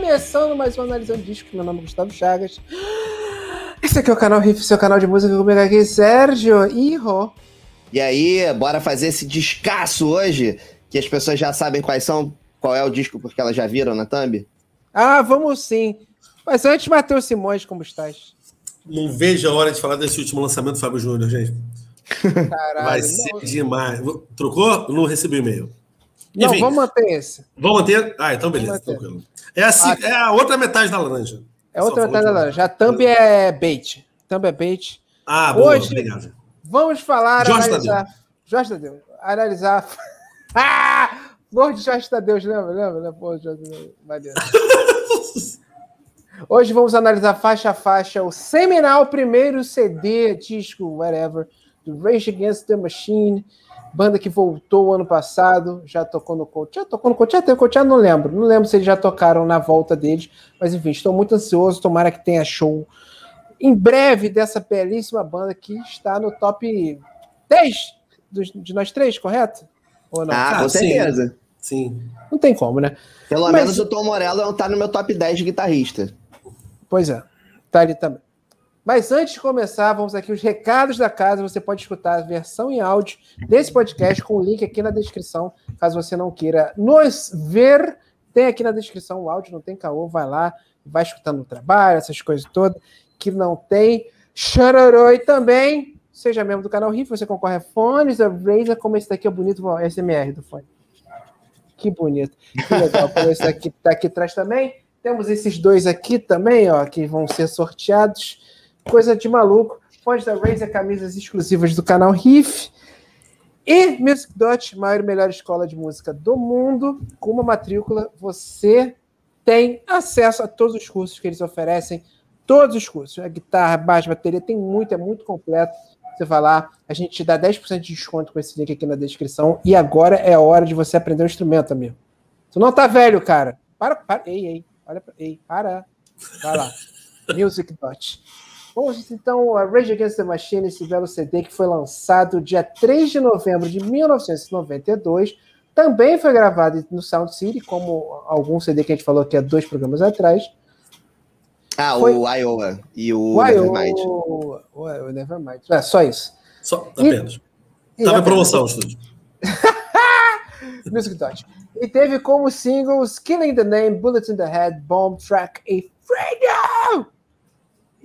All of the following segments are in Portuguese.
começando mais um Analisando Disco. Meu nome é Gustavo Chagas. Esse aqui é o canal Riff, seu canal de música comigo aqui, Sérgio Iro. E aí, bora fazer esse descasso hoje, que as pessoas já sabem quais são, qual é o disco, porque elas já viram na thumb? Ah, vamos sim. Mas antes, Matheus Simões, como estás? Não vejo a hora de falar desse último lançamento do Fábio Júnior, gente. Caralho. Vai ser demais. Trocou? Não recebi e-mail. Não, Enfim, vamos manter esse. Vamos manter? Ah, então beleza, tranquilo. É, assim, ah, é a outra metade da laranja. É outra metade da laranja. A thumb é bait. Thumb é bait. Ah, boa, Hoje, obrigado. Vamos falar, Jorge analisar... Tadeu. Jorge Tadeu. Analisar... ah! Morro de Jorge Tadeu, lembra? Lembra? Pô, Jorge Tadeu. Hoje vamos analisar faixa a faixa o seminal primeiro CD, disco, whatever, do Rage Against the Machine, banda que voltou ano passado, já tocou no Coach, já tocou no Coach, já tem Coach, não lembro, não lembro se eles já tocaram na volta deles, mas enfim, estou muito ansioso, tomara que tenha show em breve dessa belíssima banda que está no top 10 de nós três, correto? Ou não? Ah, com certeza. Sim. Não tem como, né? Pelo mas... menos o Tom Morello está no meu top 10 de guitarrista. Pois é, tá ali também. Mas antes de começar, vamos aqui os recados da casa. Você pode escutar a versão em áudio desse podcast com o link aqui na descrição, caso você não queira nos ver. Tem aqui na descrição o áudio, não tem caô, vai lá, vai escutando o trabalho, essas coisas todas, que não tem. Chororô e também, seja membro do canal Riff, você concorre a fones da Razer, como esse daqui é bonito, o SMR do fone. Que bonito. Que legal. Como esse aqui tá aqui atrás também. Temos esses dois aqui também, ó, que vão ser sorteados. Coisa de maluco. Pode da Razer, camisas exclusivas do canal Riff. E Music Dot, maior e melhor escola de música do mundo. Com uma matrícula, você tem acesso a todos os cursos que eles oferecem. Todos os cursos. A guitarra, baixo, bateria, tem muito, é muito completo. Você vai lá, a gente te dá 10% de desconto com esse link aqui na descrição. E agora é a hora de você aprender o instrumento, amigo. Tu não tá velho, cara. Para, para. Ei, ei. Olha pra... Ei, para. Vai lá. Music Dot. Vamos então a Rage Against the Machine, esse belo CD que foi lançado dia 3 de novembro de 1992. Também foi gravado no Sound City, como algum CD que a gente falou aqui há dois programas atrás. Ah, foi... o Iowa e o, o Nevermind. O, o Nevermind. É, só isso. Só, apenas. Estava em promoção, estúdio. Music Dot. E teve como singles Killing the Name, Bullets in the Head, Bomb Track e Freedom!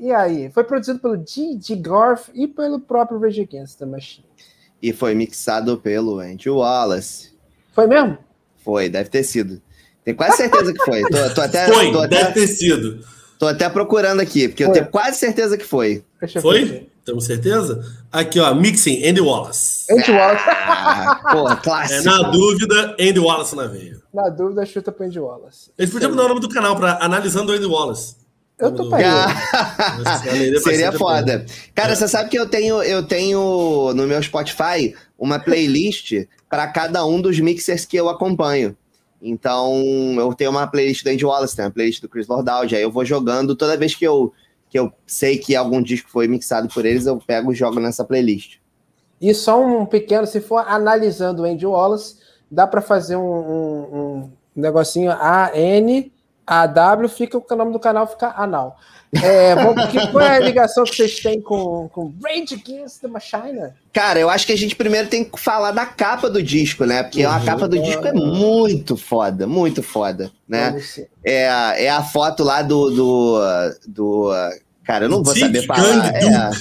E aí? Foi produzido pelo G.G. Garth e pelo próprio Rage Against the Machine. E foi mixado pelo Andy Wallace. Foi mesmo? Foi, deve ter sido. Tenho quase certeza que foi. Tô, tô até, foi, tô deve ter sido. Tô até procurando aqui, porque foi. eu tenho quase certeza que foi. Foi? Temos certeza? Aqui, ó, Mixing, Andy Wallace. Andy Wallace. Ah, porra, clássico. É, na dúvida, Andy Wallace na veia. Na dúvida, chuta pro Andy Wallace. Eles podiam mudar o nome do canal para Analisando Andy Wallace. Eu tô do... Seria foda. Cara, é. você sabe que eu tenho, eu tenho no meu Spotify uma playlist para cada um dos mixers que eu acompanho. Então, eu tenho uma playlist do Andy Wallace, tem uma playlist do Chris Lordaldi, aí eu vou jogando toda vez que eu que eu sei que algum disco foi mixado por eles, eu pego e jogo nessa playlist. E só um pequeno, se for analisando o Andy Wallace, dá para fazer um, um, um, negocinho A-N, A-W, fica o nome do canal fica anal. É, que, qual é a ligação que vocês têm com, com Rage Against the Machine? Cara, eu acho que a gente primeiro tem que falar da capa do disco, né? Porque uhum, a capa do disco é muito foda, muito foda, né? É, é a foto lá do. do, do cara, eu não vou saber falar. É,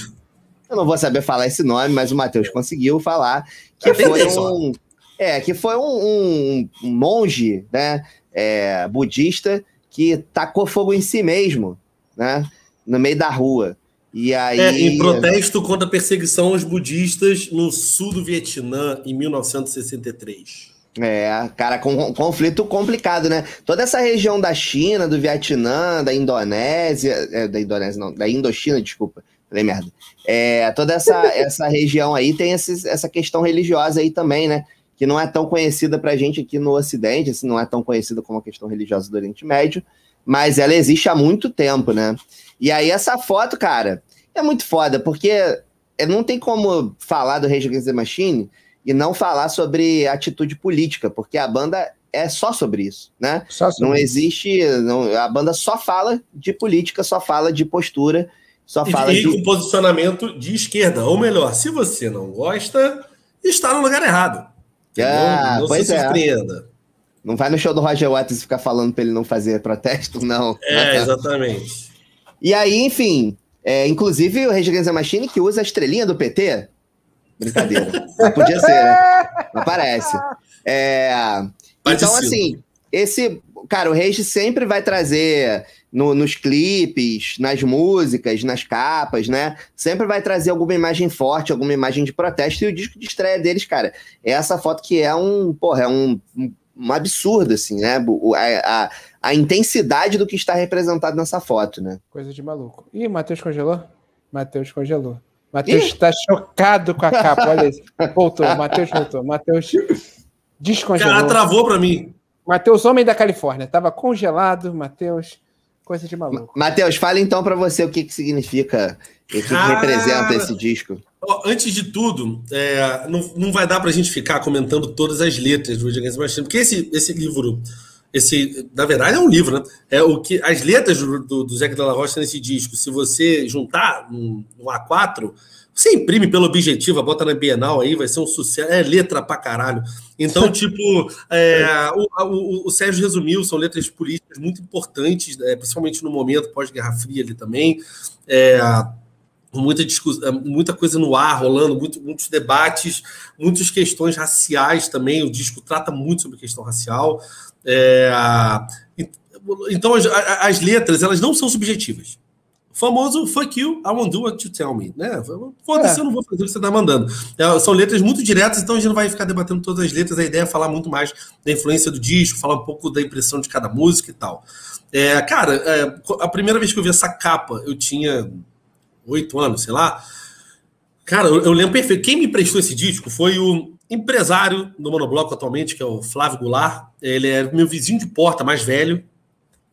eu não vou saber falar esse nome, mas o Matheus conseguiu falar que foi um. É, que foi um, um monge, né? É, budista que tacou fogo em si mesmo né? No meio da rua. E aí. É, em protesto contra a perseguição aos budistas no sul do Vietnã em 1963. É, cara, com um conflito complicado, né? Toda essa região da China, do Vietnã, da Indonésia, é, da Indonésia não, da Indochina, desculpa, falei merda. É, toda essa, essa região aí tem esse, essa questão religiosa aí também, né? Que não é tão conhecida pra gente aqui no Ocidente, assim, não é tão conhecida como a questão religiosa do Oriente Médio, mas ela existe há muito tempo, né? E aí essa foto, cara, é muito foda, porque não tem como falar do Rage Against the Machine e não falar sobre atitude política, porque a banda é só sobre isso, né? Sobre não existe, não, a banda só fala de política, só fala de postura, só fala e, de com posicionamento de esquerda, ou melhor, se você não gosta, está no lugar errado. Ah, não, não pois se é. surpreenda. É. Não vai no show do Roger Waters e ficar falando para ele não fazer protesto, não. É, exatamente. E aí, enfim, é, inclusive o Rage Against the Machine que usa a estrelinha do PT. Brincadeira. Podia ser, né? Não parece. É, então, assim, esse. Cara, o Rage sempre vai trazer no, nos clipes, nas músicas, nas capas, né? Sempre vai trazer alguma imagem forte, alguma imagem de protesto. E o disco de estreia deles, cara, é essa foto que é um. Porra, é um, um, absurdo, assim, né? A, a, a, intensidade do que está representado nessa foto, né? Coisa de maluco. Ih, Matheus congelou? Matheus congelou. Matheus está chocado com a capa, olha isso. Voltou, Matheus voltou. Matheus descongelou. Cara, travou para mim. Matheus, homem da Califórnia, estava congelado, Matheus. Coisa de maluco. Matheus, fala então para você o que, que significa, o que, que representa esse disco. Antes de tudo, é, não, não vai dar para a gente ficar comentando todas as letras do Rage Against the Machine, porque esse, esse livro, esse, na verdade é um livro, né? É o que as letras do, do, do Zé de la Rocha nesse disco, se você juntar no, no A4, você imprime pelo objetivo, bota na Bienal aí, vai ser um sucesso. É letra pra caralho. Então, tipo, é, o, o, o, Sérgio resumiu, são letras políticas muito importantes, é, principalmente no momento pós-Guerra Fria ali também. É, muita discussão, é, muita coisa no ar rolando, muito, muitos debates, muitas questões raciais também. O disco trata muito sobre questão racial. É, então, as, as letras, elas não são subjetivas famoso fuck you, I won't do what you tell me, né? Foda-se, é. eu não vou fazer o que você está mandando. É, são letras muito diretas, então a gente não vai ficar debatendo todas as letras. A ideia é falar muito mais da influência do disco, falar um pouco da impressão de cada música e tal. É, cara, é, a primeira vez que eu vi essa capa, eu tinha oito anos, sei lá. Cara, eu, eu, lembro perfeito. Quem me prestou esse disco foi o empresário do Monobloco atualmente, que é o Flávio Goulart. Ele é meu vizinho de porta, mais velho.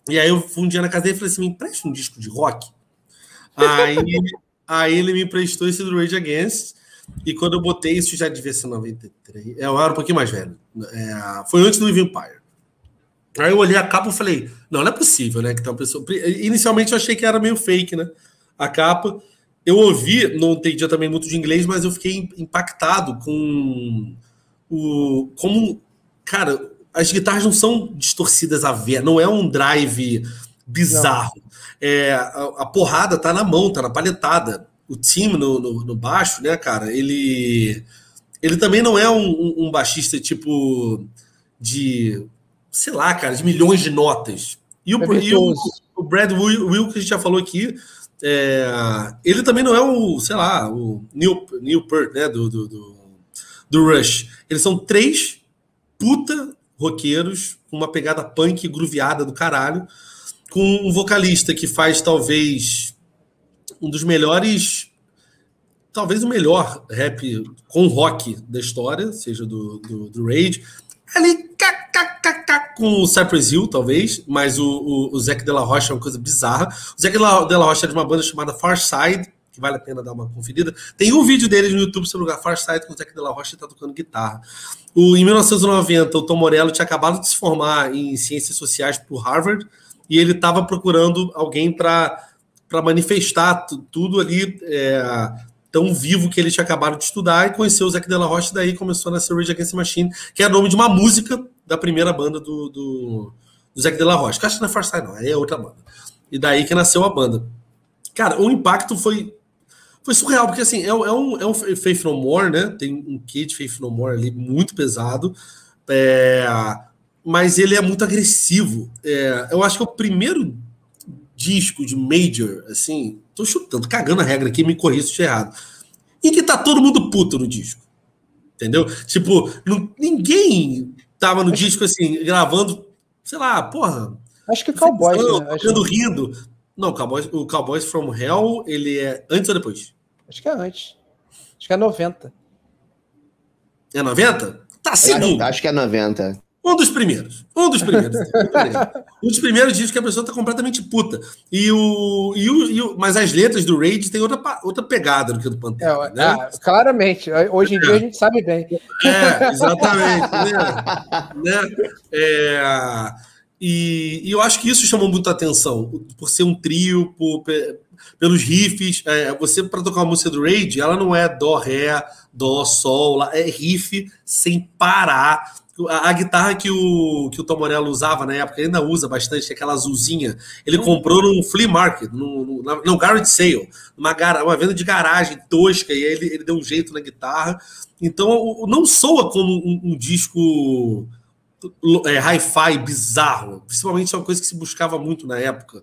E aí eu fui um dia na casa dele e falei assim: me empresta um disco de rock. Aí, aí ele me emprestou esse do Rage Against. E quando eu botei isso, já devia ser 93. É, eu era um pouquinho mais velho. É, foi antes do Empire. Aí eu olhei a capa e falei: não, não é possível, né? Que tá uma pessoa. Inicialmente eu achei que era meio fake, né? A capa. Eu ouvi, não entendia também muito de inglês, mas eu fiquei impactado com o. Como. Cara, as guitarras não são distorcidas a ver, não é um drive bizarro. Não. É, a, a, porrada tá na mão, tá na palhetada. O time no, no, no baixo, né, cara, ele. Ele também não é um, um, baixista tipo de. sei lá, cara, de milhões de notas. E o, é e o, o, Brad Will, Will, que a gente já falou aqui, é, ele também não é o, sei lá, o Neil, Neil Peart, né, do, do, do, do Rush. Eles são três puta roqueiros com uma pegada punk grooveada do caralho com um vocalista que faz talvez um dos melhores, talvez o melhor rap com rock da história, seja do, do, do Rage. Ali, com o Cypress Hill, talvez, mas o, o, o Zac Della Rocha é uma coisa bizarra. O Zac Della Rocha é de uma banda chamada Far Side, que vale a pena dar uma conferida. Tem um vídeo dele no YouTube sobre o Far Side com o Zac Della Rocha e tá tocando guitarra. O, em 1990, o Tom Morello tinha acabado de se formar em ciências sociais por Harvard e ele estava procurando alguém para manifestar tudo ali é, tão vivo que ele tinha acabado de estudar e conheceu o Zac Della Rocha, daí começou a nascer Rage Against the Machine, que é o nome de uma música da primeira banda do, do, do Zac Della Rocha, acho que não é Farside não, aí é outra banda. E daí que nasceu a banda. Cara, o impacto foi foi surreal, porque assim, é, é, um, é um Faith No More, né? Tem um kit Faith No More ali muito pesado. É, mas ele é muito agressivo. É, eu acho que é o primeiro disco de Major, assim, tô chutando, cagando a regra aqui, me corrija se errado, em que tá todo mundo puto no disco. Entendeu? Tipo, não, ninguém tava no disco assim, gravando, sei lá, porra. Acho que Cowboys, né? Ficando que... rindo. Não, Cowboys, o Cowboys from Hell, ele é antes ou depois? Acho que é antes. Acho que é 90. É 90? Tá segundo. Acho, acho que é 90. Um dos primeiros. Um dos primeiros. um dos primeiros discos que a pessoa tá completamente puta. E o, e o, e o, mas as letras do Rage tem outra, outra pegada do que do Pantera. É, né? ah, claramente. Hoje em é. dia a gente sabe bem. É, exatamente. né? né? É, e, e, eu acho que isso chamou muita atenção, por ser um trio, por, pelos riffs. É, você, para tocar uma música do Rage, ela não é dó, ré, dó, sol, é riff sem parar a, a, guitarra que o, que o Tom Morello usava na época, ainda usa bastante, aquela azulzinha, ele hum. comprou num flea market, no, no, no garage sale, uma, uma venda de garagem tosca, e aí ele, ele deu um jeito na guitarra. Então, o, não soa como um, um disco é, hi-fi bizarro, principalmente é uma coisa que se buscava muito na época.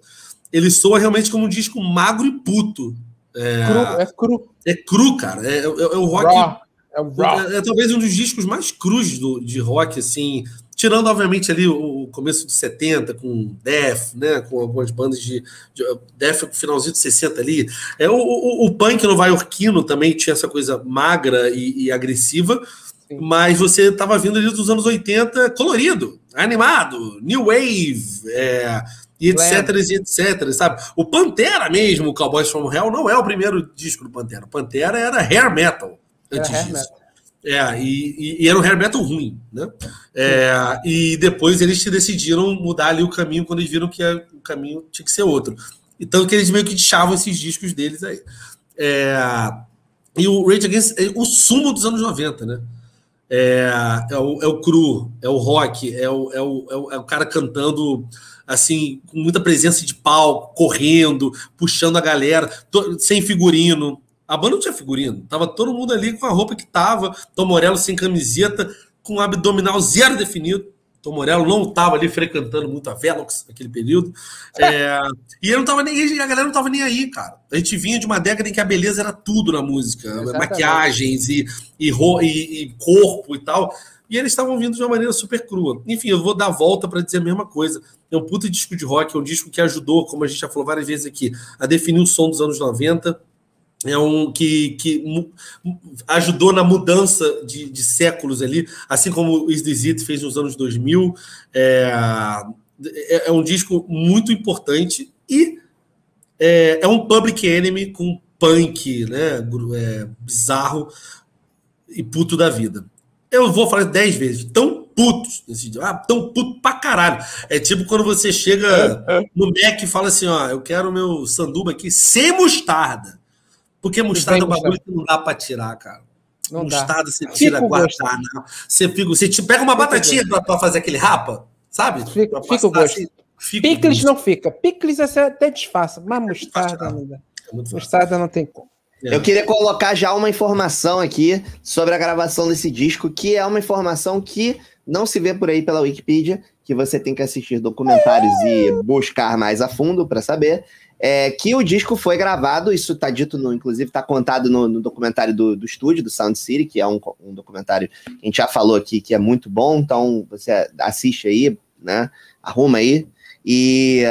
Ele soa realmente como um disco magro e puto. É cru, é cru. É cru, cara. É, é, é o rock. Raw. É, é, é, talvez um dos discos mais crus do, de rock, assim. Tirando, obviamente, ali o, começo de 70, com Def, né? Com algumas bandas de. de Def finalzinho de 60 ali. É, o, o, o punk nova-iorquino também tinha essa coisa magra e, e agressiva. Sim. Mas você estava vindo ali dos anos 80 colorido, animado, new wave, é, e etc, e etc, sabe? O Pantera mesmo, o Cowboys from Hell, não é o primeiro disco do Pantera. O Pantera era hair metal antes é, disso. É, e, e, era um hair metal ruim, né? É, e depois eles decidiram mudar ali o caminho quando eles viram que o caminho tinha que ser outro. Então que eles meio que deixavam esses discos deles aí. É, e o Rage Against é o sumo dos anos 90, né? É, é, o, é o cru, é o rock, é o, é, o, é, o, é o cara cantando assim, com muita presença de palco, correndo, puxando a galera, sem figurino, a banda não tinha figurino. Tava todo mundo ali com a roupa que tava. Tom Morello sem camiseta, com abdominal zero definido. Tom Morello não estava ali frequentando muito a Velox naquele período. É, e ele não tava nem, a galera não tava nem aí, cara. A gente vinha de uma década em que a beleza era tudo na música. Exatamente. Maquiagens e, e, e, e corpo e tal. E eles estavam vindo de uma maneira super crua. Enfim, eu vou dar a volta para dizer a mesma coisa. É um puta disco de rock, é um disco que ajudou, como a gente já falou várias vezes aqui, a definir o som dos anos 90 é um que, que ajudou na mudança de, de séculos ali, assim como o Is This It fez nos anos 2000. É, é, é um disco muito importante e é, é, um public enemy com punk, né? É, bizarro e puto da vida. Eu vou falar dez vezes, tão putos nesse dia, ah, tão puto pra caralho. É tipo quando você chega no Mac e fala assim: ó, eu quero meu sanduba aqui sem mostarda. Porque mostarda é um bagulho que não dá para tirar, cara. Não mostarda dá. você tira, guardar. Você, fica, você te pega uma batatinha para fazer aquele rapa, sabe? Fica, fica o gosto. Assim, fica Picles não fica. Picles você até disfarça, mas mostarda não dá. É mostarda não tem como. É. Eu queria colocar já uma informação aqui sobre a gravação desse disco, que é uma informação que não se vê por aí pela Wikipedia, que você tem que assistir documentários e buscar mais a fundo para saber é, que o disco foi gravado, isso está dito, no, inclusive está contado no, no, documentário do, do estúdio, do Sound City, que é um, um, documentário que a gente já falou aqui que é muito bom, então você assiste aí, né? Arruma aí. E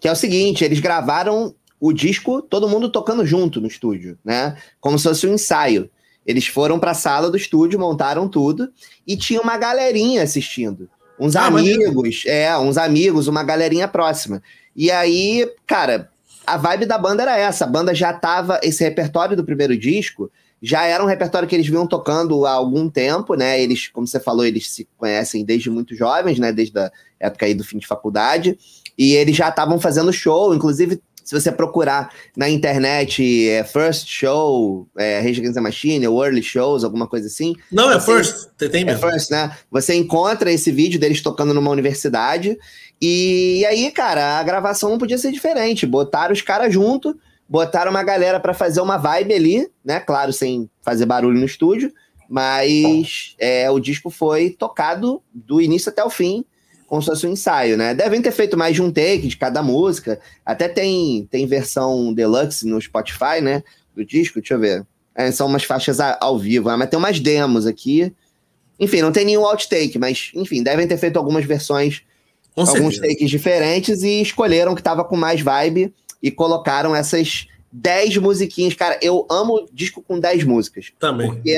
que é o seguinte, eles gravaram o disco, todo mundo tocando junto no estúdio, né? Como se fosse um ensaio. Eles foram para a sala do estúdio, montaram tudo e tinha uma galerinha assistindo. Uns ah, amigos, é, uns amigos, uma galerinha próxima. E aí, cara, a vibe da banda era essa. A banda já tava. Esse repertório do primeiro disco já era um repertório que eles vinham tocando há algum tempo, né? Eles, como você falou, eles se conhecem desde muito jovens, né? Desde a época aí do fim de faculdade. E eles já estavam fazendo show, inclusive se você procurar na internet é, First Show, é, Rage Against the Machine, ou Early Shows, alguma coisa assim. Não, é First, tem é mesmo. É First, né? Você encontra esse vídeo deles tocando numa universidade e aí, cara, a gravação não podia ser diferente. Botaram os caras junto, botaram uma galera para fazer uma vibe ali, né? Claro, sem fazer barulho no estúdio, mas é, o disco foi tocado do início até o fim, como se fosse um ensaio, né? Devem ter feito mais de um take de cada música. Até tem, tem versão deluxe no Spotify, né? Do disco, deixa eu ver. É, são umas faixas ao vivo, né? mas tem umas demos aqui. Enfim, não tem nenhum outtake, mas enfim, devem ter feito algumas versões com alguns certeza. takes diferentes e escolheram que tava com mais vibe e colocaram essas 10 musiquinhas. Cara, eu amo disco com 10 músicas. Também. Porque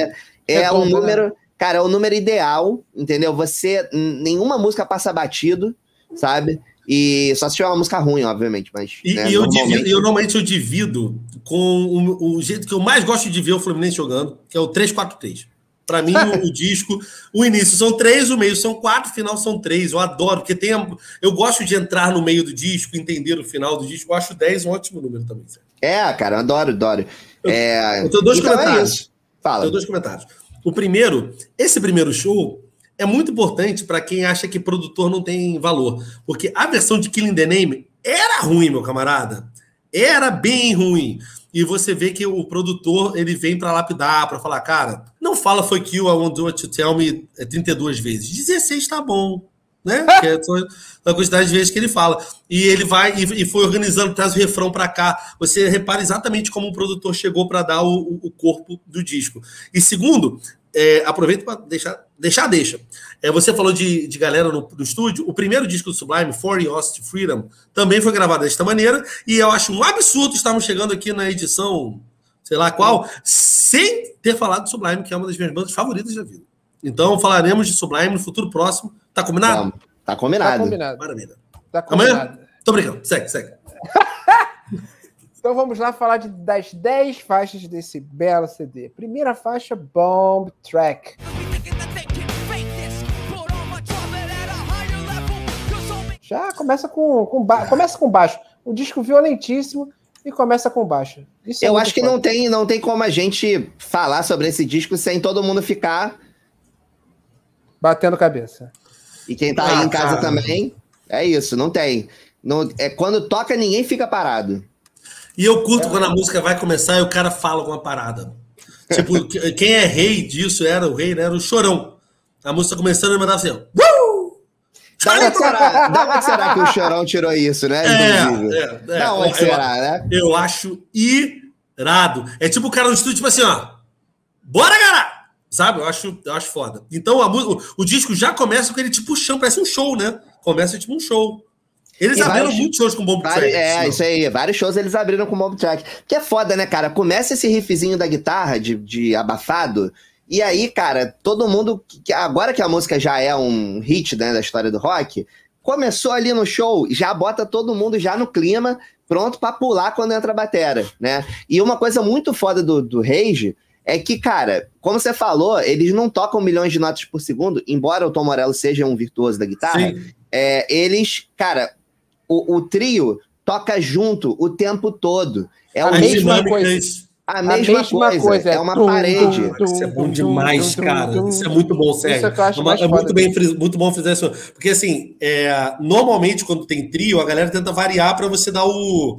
é, é um número. cara, é o número ideal, entendeu? Você. Nenhuma música passa batido, sabe? E só se tiver uma música ruim, obviamente, mas. E, né, e eu, normalmente... divido, eu normalmente eu divido com o, o, jeito que eu mais gosto de ver o Fluminense jogando, que é o 3-4-3. Para mim, o, o, disco, o início são três, o meio são quatro, o final são três. Eu adoro, porque tem. A, eu gosto de entrar no meio do disco, entender o final do disco. Eu acho 10 um ótimo número também. Certo? É, cara, adoro, adoro. Eu, é... eu tenho dois então comentários. É Fala. Tenho dois comentários. O primeiro, esse primeiro show é muito importante para quem acha que produtor não tem valor. Porque a versão de Killing the Name era ruim, meu camarada. Era bem ruim. E você vê que o produtor ele vem para lapidar, para falar, cara, fala foi que you, I what you tell me 32 vezes. 16 tá bom. Né? Que é a quantidade de vezes que ele fala. E ele vai e, e foi organizando, traz o refrão para cá. Você repara exatamente como o produtor chegou para dar o, o, corpo do disco. E segundo, é, aproveito para deixar, deixar, deixa. É, você falou de, de galera no, no, estúdio. O primeiro disco do Sublime, For Yours to Freedom, também foi gravado desta maneira. E eu acho um absurdo estarmos chegando aqui na edição, sei lá qual, sem ter falado de Sublime, que é uma das minhas bandas favoritas da vida. Então falaremos de Sublime no futuro próximo. Tá combinado? Tá, tá combinado. Tá combinado. Maravilha. Tá combinado. Amanhã? Tô brincando. Segue, segue. Então vamos lá falar de, das 10 faixas desse belo CD. Primeira faixa, Bomb Track. Já começa com, com ba... começa com baixo. O disco violentíssimo e começa com baixo. Isso é Eu acho que não tem, não tem como a gente falar sobre esse disco sem todo mundo ficar batendo cabeça. E quem tá ah, aí em casa cara. também, é isso, não tem. Não, é quando toca ninguém fica parado. E eu curto é. quando a música vai começar e o cara fala alguma parada. Tipo, quem é rei disso era o rei, né? Era o Chorão. A música começando e mandava assim, Uh! Da onde, será, da onde será que o Chorão tirou isso, né? É, é, é, da onde eu, será, né? Eu acho irado. É tipo o cara no estúdio, tipo assim, ó. Bora, galera! Sabe? Eu acho, eu acho foda. Então a, o, o disco já começa com ele tipo chão, parece um show, né? Começa tipo um show. Eles e abriram vários, muitos shows com bomb track. É, assim, isso aí. Vários shows eles abriram com bomb track. Que é foda, né, cara? Começa esse riffzinho da guitarra, de, de abafado. E aí, cara, todo mundo. Agora que a música já é um hit né, da história do rock, começou ali no show, já bota todo mundo já no clima, pronto para pular quando entra a batera, né? E uma coisa muito foda do, do Rage é que, cara, como você falou, eles não tocam milhões de notas por segundo, embora o Tom Morello seja um virtuoso da guitarra, é, eles, cara, o, o, trio toca junto o tempo todo. É a mesma coisa. A mesma, a mesma coisa, coisa, é uma tum, parede. Tum, isso é bom demais, cara. Isso é muito bom, sério. É, é muito, bem, muito bom fazer isso. Porque, assim, é, normalmente, quando tem trio, a galera tenta variar para você dar o,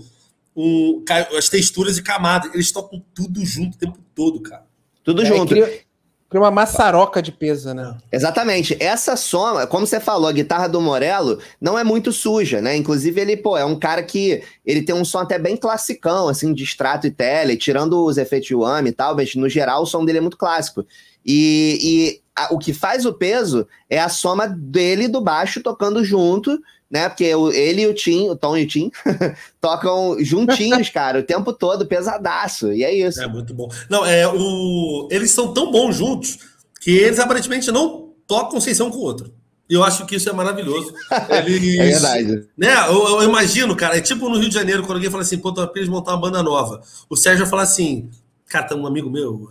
o, as texturas e camadas. Eles tocam tudo junto o tempo todo, cara. Tudo é, junto. Cria, Cria uma maçaroca de peso, né? Exatamente. Essa soma, como você falou, a guitarra do Morello não é muito suja, né? Inclusive, ele, pô, é um cara que ele tem um som até bem classicão, assim, de extrato e tele, tirando os efeitos de Whammy e tal, mas no geral o som dele é muito clássico. E a, o que faz o peso é a soma dele e do baixo tocando junto, né? Porque ele e o Tim, o Tom e o Tim, tocam juntinhos, cara, o tempo todo, pesadaço. E é isso. É muito bom. Não, é o. Eles são tão bons juntos que eles aparentemente não tocam sem ser um com o outro. E eu acho que isso é maravilhoso. Eles, é verdade. Né, eu, eu, imagino, cara, é tipo no Rio de Janeiro, quando alguém fala assim, pô, tô eles montar uma banda nova. O Sérgio vai falar assim, cara, tem um amigo meu,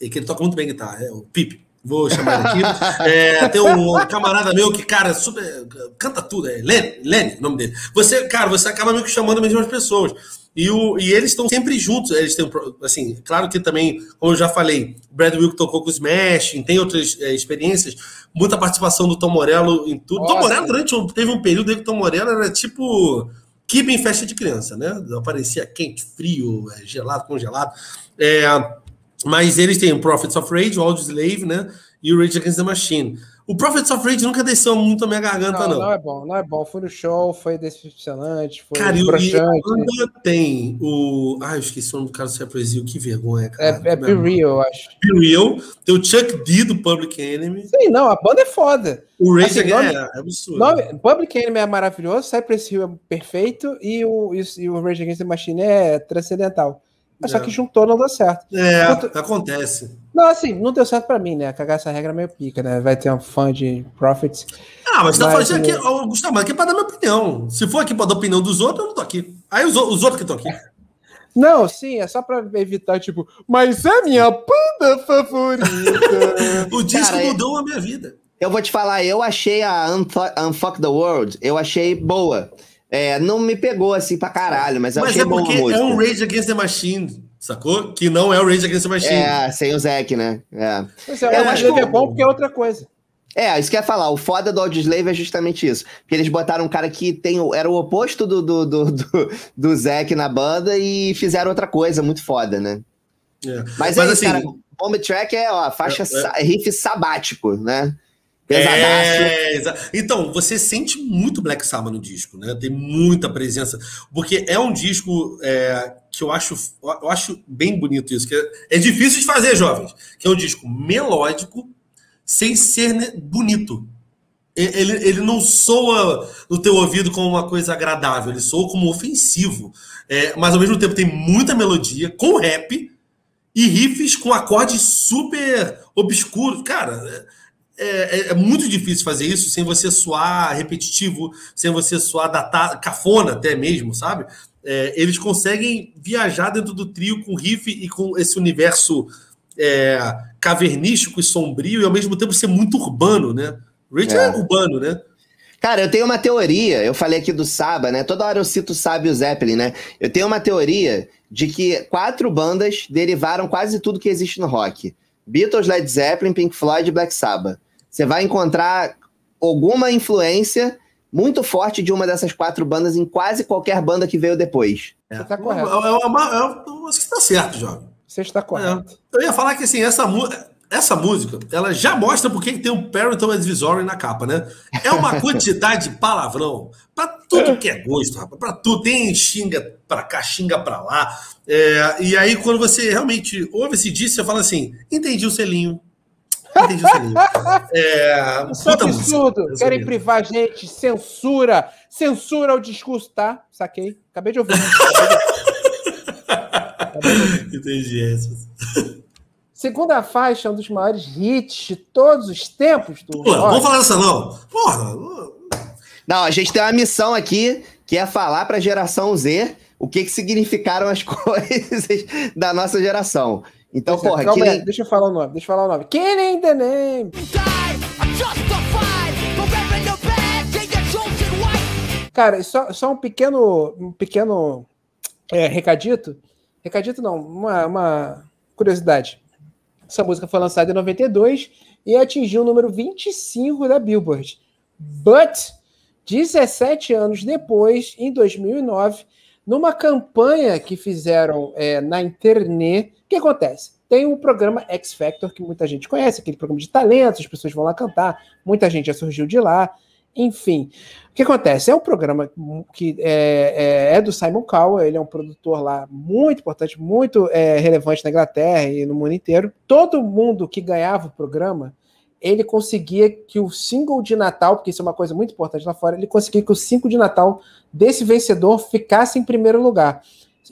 é que ele toca muito bem guitarra, é o Pipe vou chamar ele aqui. É, tem um camarada meu que, cara, super, canta tudo, é Lenny, Lenny, o nome dele. Você, cara, você acaba meio que chamando as mesmas pessoas. E, o, e eles estão sempre juntos. Eles têm, assim, claro que também, como eu já falei, o Brad Wilk tocou com o Smash, tem outras é, experiências, muita participação do Tom Morello em tudo. Nossa. Tom Morello, durante um, teve um período que o Tom Morello era tipo kibe em festa de criança, né? Aparecia quente, frio, é, gelado, congelado. É, mas eles têm o Prophets of Rage, o Slave, né? E o Rage Against the Machine. O Prophets of Rage nunca desceu muito a minha garganta, não. Não, não é bom, não é bom. Foi no show, foi decepcionante, foi cara, broxante. E ainda tem o... Ah, eu esqueci o nome do cara do Cypress que vergonha, cara. É, é Be Real, eu acho. Be Real. Tem o Chuck D do Public Enemy. Sim, não, a banda é foda. O Rage assim, é, é absurdo. Nome, Public Enemy é maravilhoso, Cypress Hill é perfeito e o, e o Rage Against the Machine é transcendental. Mas é. só que juntou não deu certo. É, Enquanto... acontece. Não, assim, não deu certo pra mim, né? Cagar essa regra é meio pica, né? Vai ter um fã de Profits. Ah, mas tá falando aqui, oh, Gustavo, aqui é pra dar minha opinião. Se for aqui pra dar opinião dos outros, eu não tô aqui. Aí os, os outros que estão aqui. Não, sim, é só pra evitar, tipo, mas é minha banda favorita. o disco Cara, mudou a minha vida. Eu vou te falar, eu achei a Unfuck the World, eu achei boa. É, não me pegou assim pra caralho, mas eu mas achei é boa a música. é um Rage Against the Machine, sacou? Que não é o Rage Against the Machine. É, sem o Zack, né? É. Mas, é, eu acho que é bom porque é outra coisa. É, isso que eu ia falar. O foda do Audioslave é justamente isso. Porque eles botaram um cara que tem, era o oposto do, do, do, do, do Zack na banda e fizeram outra coisa muito foda, né? É. Mas, Mas é assim, cara. Bomb Track é, ó, faixa é, é. riff sabático, né? É, então, você sente muito Black Sabbath no disco, né? Tem muita presença. Porque é um disco é, que eu acho, eu acho bem bonito isso. Que é, é, difícil de fazer, jovens. Que é um disco melódico, sem ser né, bonito. Ele, ele não soa no teu ouvido como uma coisa agradável, ele soa como ofensivo. É, mas ao mesmo tempo tem muita melodia, com rap e riffs com acordes super obscuros. Cara, é, é, é, muito difícil fazer isso sem você soar repetitivo, sem você soar datado, cafona até mesmo, sabe? É, eles conseguem viajar dentro do trio com riff e com esse universo é, cavernístico e sombrio e ao mesmo tempo ser muito urbano, né? Rich é. é urbano, né? Cara, eu tenho uma teoria, eu falei aqui do Saba, né? Toda hora eu cito o Saba e o Zeppelin, né? Eu tenho uma teoria de que quatro bandas derivaram quase tudo que existe no rock. Beatles, Led Zeppelin, Pink Floyd e Black Sabbath você vai encontrar alguma influência muito forte de uma dessas quatro bandas em quase qualquer banda que veio depois. É. Você tá correto. É, é, uma, é, você está certo, Jovem. Você está correto. É. Eu ia falar que assim, essa, essa música, ela já mostra por que tem um Parental Advisory na capa, né? É uma quantidade de palavrão para tudo que é gosto, rapaz. Para tudo. Tem xinga para cá, xinga para lá. É, e aí, quando você realmente ouve esse disco, você fala assim: entendi o selinho Entendi o É, Isso é absurdo. Música, Querem privar a gente. Censura. Censura o discurso, tá? Saquei. Acabei de ouvir. Entendi essa. Segunda faixa é um dos maiores hits de todos os tempos do. Pô, vamos falar dessa, não. Porra. Não, a gente tem uma missão aqui que é falar para a geração Z o que, que significaram as coisas da nossa geração. Então, Deixa, porra, calma deixa eu falar o nome, deixa eu falar o nome. Killing the Name. Cara, só, só um pequeno, um pequeno é, recadito. Recadito não, uma, uma curiosidade. Essa música foi lançada em 92 e atingiu o número 25 da Billboard. But, 17 anos depois, em 2009, numa campanha que fizeram é, na internet, que acontece? Tem o programa X Factor, que muita gente conhece, aquele programa de talentos, as pessoas vão lá cantar, muita gente já surgiu de lá, enfim. O que acontece? É um programa que é, é, é do Simon Cowell, ele é um produtor lá muito importante, muito é, relevante na Inglaterra e no mundo inteiro. Todo mundo que ganhava o programa, ele conseguia que o single de Natal, porque isso é uma coisa muito importante lá fora, ele conseguia que o single de Natal desse vencedor ficasse em primeiro lugar.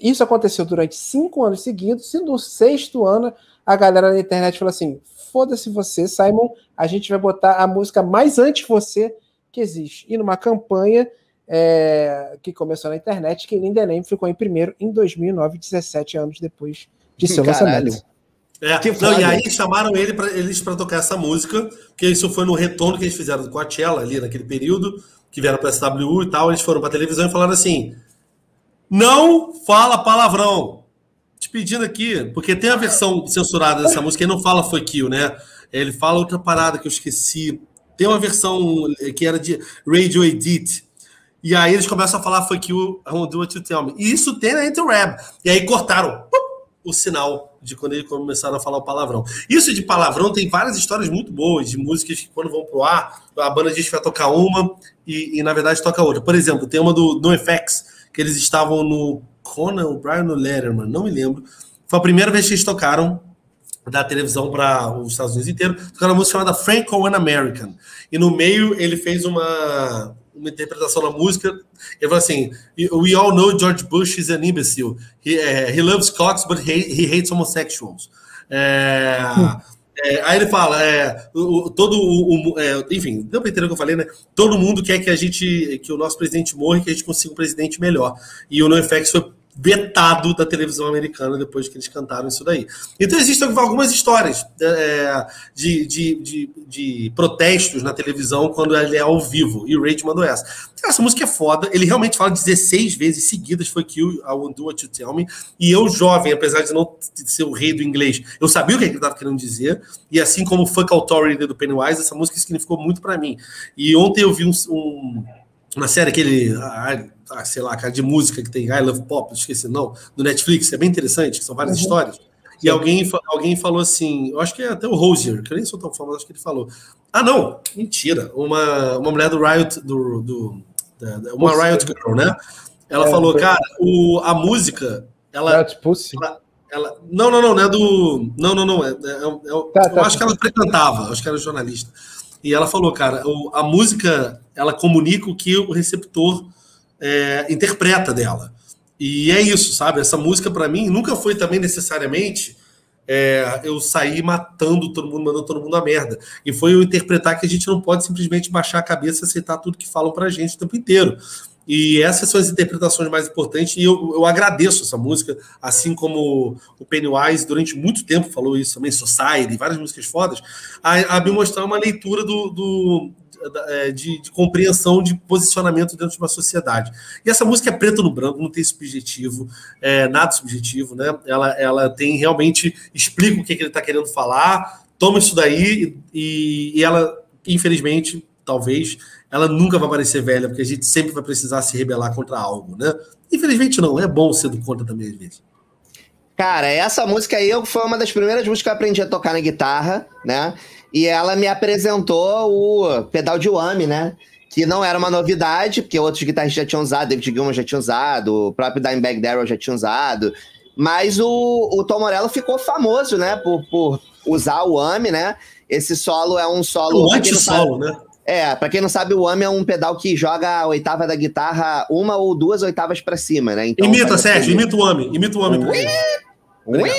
Isso aconteceu durante cinco anos seguidos, e no sexto ano a galera na internet falou assim: foda-se você, Simon, a gente vai botar a música mais antes você que existe. E numa campanha é, que começou na internet, que Linda Name ficou em primeiro em 2009, 17 anos depois de seu lançamento. É, não, e aí chamaram ele pra, eles para tocar essa música, que isso foi no retorno que eles fizeram do Coachella ali naquele período, que vieram para SWU e tal, eles foram para televisão e falaram assim: não fala palavrão. Te pedindo aqui, porque tem a versão censurada dessa música e não fala foi kill, né? Ele fala outra parada que eu esqueci. Tem uma versão que era de Radio Edit. E aí eles começam a falar foi kill, I won't do what you tell me. E isso tem na Interweb. E aí cortaram o sinal de quando eles começaram a falar o palavrão. Isso de palavrão tem várias histórias muito boas, de músicas que quando vão pro ar, a banda diz que vai tocar uma e, e na verdade toca outra. Por exemplo, tem uma do NoFX, que eles estavam no Conan O'Brien no Letterman, não me lembro. Foi a primeira vez que eles tocaram da televisão para os Estados Unidos inteiro. Tocaram uma música chamada Franco and American. E no meio ele fez uma, uma interpretação da música. Ele falou assim: We all know George Bush is an imbecile. He, uh, he loves cocks, but he, he hates homosexuals. É, é, aí ele fala, é, o, todo o, o é, enfim, deu para entender o que eu falei, né? Todo mundo quer que a gente, que o nosso presidente morra e que a gente consiga um presidente melhor. E o NoFX foi vetado da televisão americana depois que eles cantaram isso daí. Então existem algumas histórias é, de, de, de, de, protestos na televisão quando ele é ao vivo. E o Rage mandou essa. Essa música é foda. Ele realmente fala 16 vezes seguidas foi Kill, I Won't Do What You Tell Me. E eu, jovem, apesar de não ser o rei do inglês, eu sabia o que ele estava querendo dizer. E assim como Fuck Authority do Pennywise, essa música significou muito para mim. E ontem eu vi um, um uma série aquele ah, sei lá, cara de música que tem I Love Pop, esqueci não, do Netflix, é bem interessante, que são várias uhum. histórias. E alguém, alguém falou assim, eu acho que é até o Rosier, que eu nem sou tão famoso, acho que ele falou. Ah, não, mentira. Uma, uma mulher do Riot, do, do da, uma Riot Girl, né? Ela é, falou, cara, o, a música, ela, ela, ela, Não, não, não, não é do. Não, não, não. É, é, é tá, eu tá, acho tá. que ela frequentava, acho que era jornalista. E ela falou, cara, a música ela comunica o que o receptor é, interpreta dela. E é isso, sabe? Essa música, para mim, nunca foi também necessariamente é, eu sair matando todo mundo, mandando todo mundo a merda. E foi eu interpretar que a gente não pode simplesmente baixar a cabeça e aceitar tudo que falam pra gente o tempo inteiro. E essas são as interpretações mais importantes, e eu, eu agradeço essa música, assim como o Pennywise, durante muito tempo, falou isso também, Society, várias músicas fodas, a, a me mostrar uma leitura do, do é, de, de, compreensão de posicionamento dentro de uma sociedade. E essa música é preto no branco, não tem subjetivo, é, nada subjetivo, né? Ela, ela tem realmente explica o que, que ele está querendo falar, toma isso daí e, e ela, infelizmente, talvez, ela nunca vai parecer velha, porque a gente sempre vai precisar se rebelar contra algo, né? Infelizmente não, é bom ser do contra também às vezes. Cara, essa música aí foi uma das primeiras músicas que eu aprendi a tocar na guitarra, né? E ela me apresentou o pedal de Whammy, né? Que não era uma novidade, porque outros guitarristas já tinham usado, David Gilmour já tinha usado, o próprio Dimebag Darrell já tinha usado. Mas o, o Tom Morello ficou famoso, né? Por, por usar o Whammy, né? Esse solo é um solo... Um anti-solo, né? É, pra quem não sabe, o Whammy é um pedal que joga a oitava da guitarra uma ou duas oitavas para cima, né? Então, imita, Sérgio, imita o Whammy, imita o ui,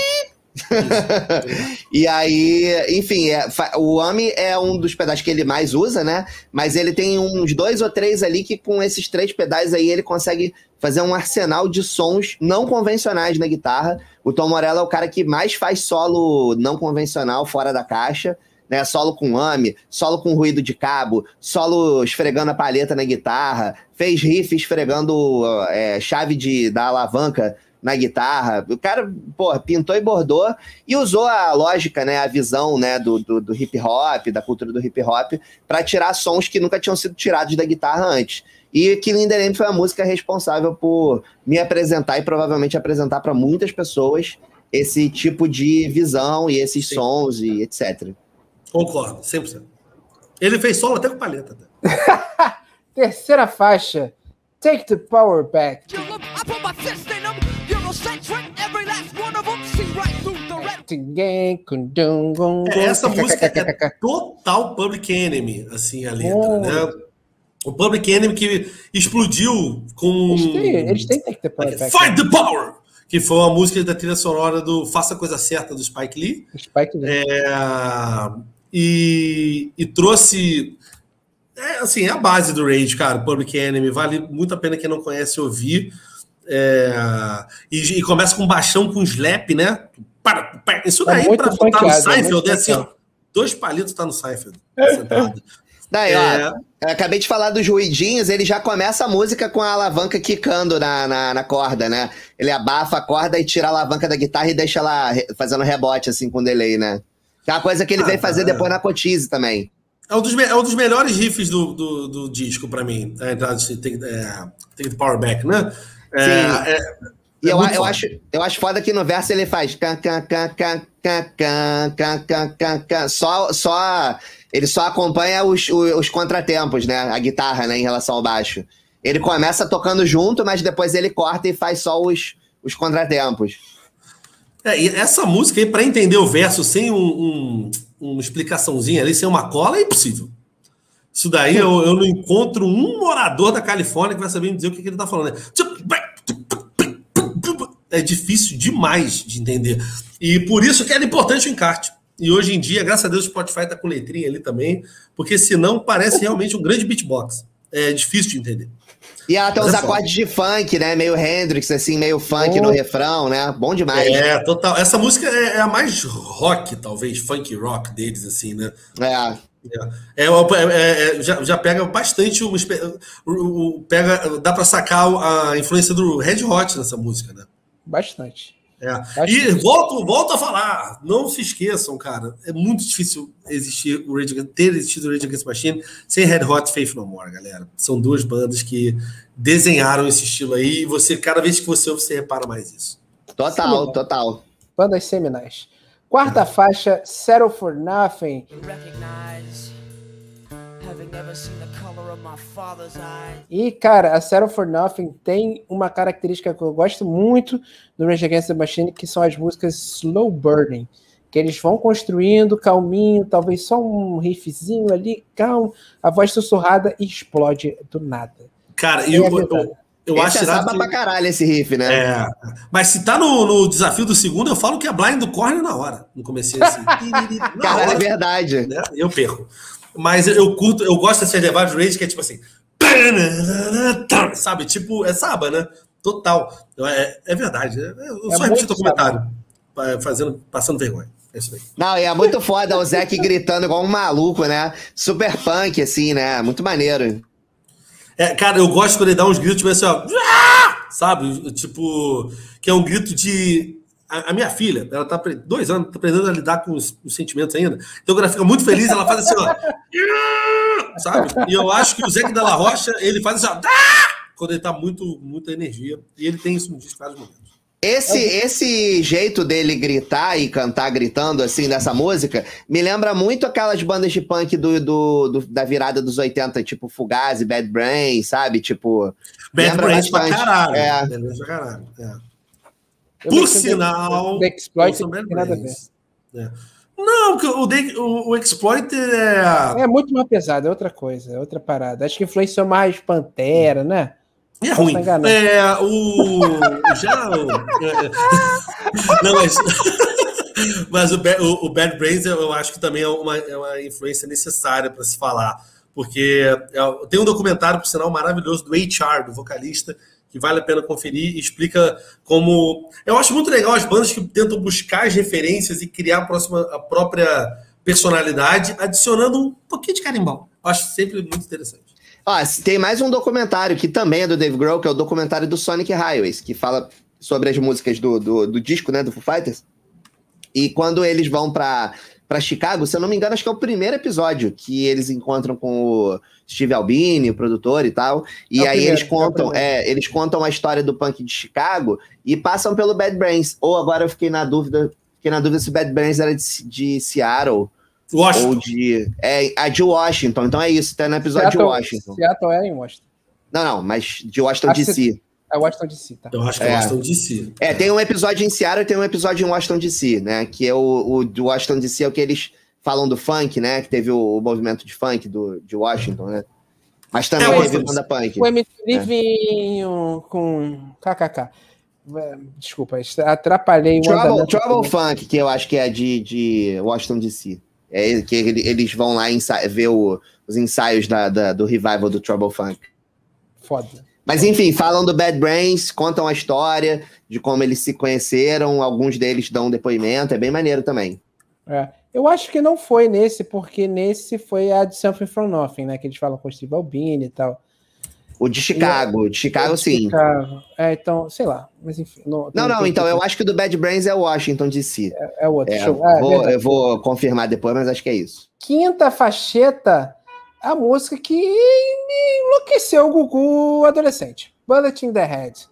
e aí, enfim, é, o AMI é um dos pedais que ele mais usa, né? Mas ele tem uns dois ou três ali que com esses três pedais aí ele consegue fazer um arsenal de sons não convencionais na guitarra. O Tom Morello é o cara que mais faz solo não convencional fora da caixa. Né, solo com AMI, solo com ruído de cabo, solo esfregando a palheta na guitarra, fez riff esfregando é, chave de, da alavanca na guitarra. O cara, pô, pintou e bordou e usou a lógica, né, a visão, né, do, do, do hip hop, da cultura do hip hop, para tirar sons que nunca tinham sido tirados da guitarra antes. E Killing the Name foi a música responsável por me apresentar e provavelmente apresentar para muitas pessoas esse tipo de visão e esses Sim. sons e etc. Concordo, 100%. Ele fez solo até com palheta. Terceira faixa. Take the power back. É, essa música é total Public Enemy, assim, a letra, oh. né? O Public Enemy que explodiu com. Eles têm, que ter power Fight the Power! Que foi uma música da trilha sonora do Faça a Coisa Certa do Spike Lee. Spike Lee. É, e, e trouxe. É, assim, é a base do Rage, cara. Public Enemy. Vale muito a pena quem não conhece ouvir. É, e, e, começa com um baixão com slap, né? Para, para, isso daí tá para botar no Seinfeld é assim, ó, dois palitos tá no Seinfeld. Daí, é... ó, acabei de falar dos ruidinhos, ele já começa a música com a alavanca quicando na, na, na, corda, né? Ele abafa a corda e tira a alavanca da guitarra e deixa ela fazendo rebote, assim, com delay, né? Que é uma coisa que ele ah, veio fazer é. depois na Cotize também. É um dos, é um dos melhores riffs do, do, do disco para mim, a entrada de Take, é, the Power Back, né? É, é, e eu, eu, acho, eu acho foda que no verso ele faz só, só ele só acompanha os, os, os, contratempos, né? A guitarra, né, em relação ao baixo. Ele começa tocando junto, mas depois ele corta e faz só os, os contratempos. É, essa música aí, para entender o verso sem um, um, uma explicaçãozinha ali, sem uma cola, é impossível. Isso daí eu, eu não encontro um morador da Califórnia que vai saber me dizer o que, que ele tá falando. Né? é difícil demais de entender. E por isso que era importante o encarte. E hoje em dia, graças a Deus, o Spotify tá com letrinha ali também, porque senão parece realmente um grande beatbox. É difícil de entender. E ela tem uns acordes de funk, né? Meio Hendrix, assim, meio funk oh. no refrão, né? Bom demais. É, total. Essa música é, é, a mais rock, talvez, funk rock deles, assim, né? É. É, é, é, é já, já pega bastante o, o, pega, dá para sacar a influência do Red Hot nessa música, né? Bastante. É. E volto, volto a falar, não se esqueçam, cara, é muito difícil existir o Rage Against, ter existido o Rage Against Machine sem Red Hot Faith No More, galera. São duas bandas que desenharam esse estilo aí e você, cada vez que você ouve, você repara mais isso. Total, Sim, total. Bandas seminais. Quarta é. faixa, Settle for Nothing. Recognize e, cara, a Settle for Nothing tem uma característica que eu gosto muito do Rage Against the Machine, que são as músicas slow burning. Que eles vão construindo calminho, talvez só um riffzinho ali, calmo, a voz sussurrada e explode do nada. Cara, e eu, eu, eu esse acho é que... pra caralho esse riff, né? É. Mas se tá no, no, desafio do segundo, eu falo que é blind do corner na hora. No começo assim. Caralho, é verdade. Né? Eu perco. Mas eu curto, eu gosto dessas levadas rage que é tipo assim. Sabe? Tipo, é saba, né? Total. É, é verdade. É, eu é só repito o comentário. Fazendo, passando vergonha. É isso aí. Não, e é muito foda o Zeke gritando igual um maluco, né? Super punk, assim, né? Muito maneiro. É, cara, eu gosto quando ele dá uns gritos, tipo assim, ó. Sabe? Tipo, que é um grito de a, a, minha filha, ela tá dois anos, tá aprendendo a lidar com os, os, sentimentos ainda. Então, quando ela fica muito feliz, ela faz assim, ó. sabe? E eu acho que o Zé da La Rocha, ele faz assim, ó. Quando ele tá muito, muita energia. E ele tem isso no disco vários momentos. Esse, esse jeito dele gritar e cantar gritando assim nessa música me lembra muito aquelas bandas de punk do, do, do da virada dos 80, tipo Fugazi, Bad Brain, sabe? Tipo. Bad Brains pra caralho. É. Bad Brains pra caralho. É. Por sinal. Exploit não tem nada a ver. É. Não, o, o, o Exploit é. É muito mais pesado, é outra coisa, é outra parada. Acho que influenciou mais Pantera, né? É ruim. É, o. Já. O, é, não, mas. mas o, o, o, Bad Brains eu acho que também é uma, é uma influência necessária para se falar. Porque é, tem um documentário, por sinal, maravilhoso do HR, do vocalista, que vale a pena conferir explica como. Eu acho muito legal as bandas que tentam buscar as referências e criar a, próxima, a própria personalidade, adicionando um pouquinho de carimbau. Eu acho sempre muito interessante. Ah, tem mais um documentário que também é do Dave Grohl, que é o documentário do Sonic Highways, que fala sobre as músicas do, do, do disco, né, do Foo Fighters. E quando eles vão para para Chicago, se eu não me engano, acho que é o primeiro episódio que eles encontram com o Steve Albini, o produtor e tal. E é aí primeiro, eles é contam, é, é, eles contam a história do punk de Chicago e passam pelo Bad Brains. Ou agora eu fiquei na dúvida, fiquei na dúvida se o Bad Brains era de, de Seattle. Washington. Ou de. É, a de Washington. Então é isso, tá no episódio Seattle, de Washington. Seattle é em Washington. Não, não, mas de Washington DC. É Washington DC, tá? Eu acho que é, é Washington DC. É, tem um episódio em Seattle e tem um episódio em Washington DC, né? Que é o, o de Washington DC, é o que eles falam do funk, né? Que teve o, o movimento de funk do, de Washington, né? Mas também é, teve banda punk. O MTV é. vinho com KKK. Desculpa, atrapalhei o Trouble, Trouble Funk, que eu acho que é de, de Washington DC. É que eles vão lá ver o, os ensaios da, da, do revival do Trouble Funk. Foda. Mas enfim, falam do Bad Brains, contam a história de como eles se conheceram, alguns deles dão um depoimento, é bem maneiro também. É. Eu acho que não foi nesse, porque nesse foi a de Something From Nothing, né? Que eles falam com o Steve Albini e tal. O de Chicago, o de Chicago, de sim. Chicago. É, então, sei lá, mas enfim. Não, não, não então eu acho que o do Bad Brains é Washington DC. É, é outro é, show. É, vou, eu vou confirmar depois, mas acho que é isso. Quinta facheta a música que me enlouqueceu o Gugu adolescente. Bullet in the Head.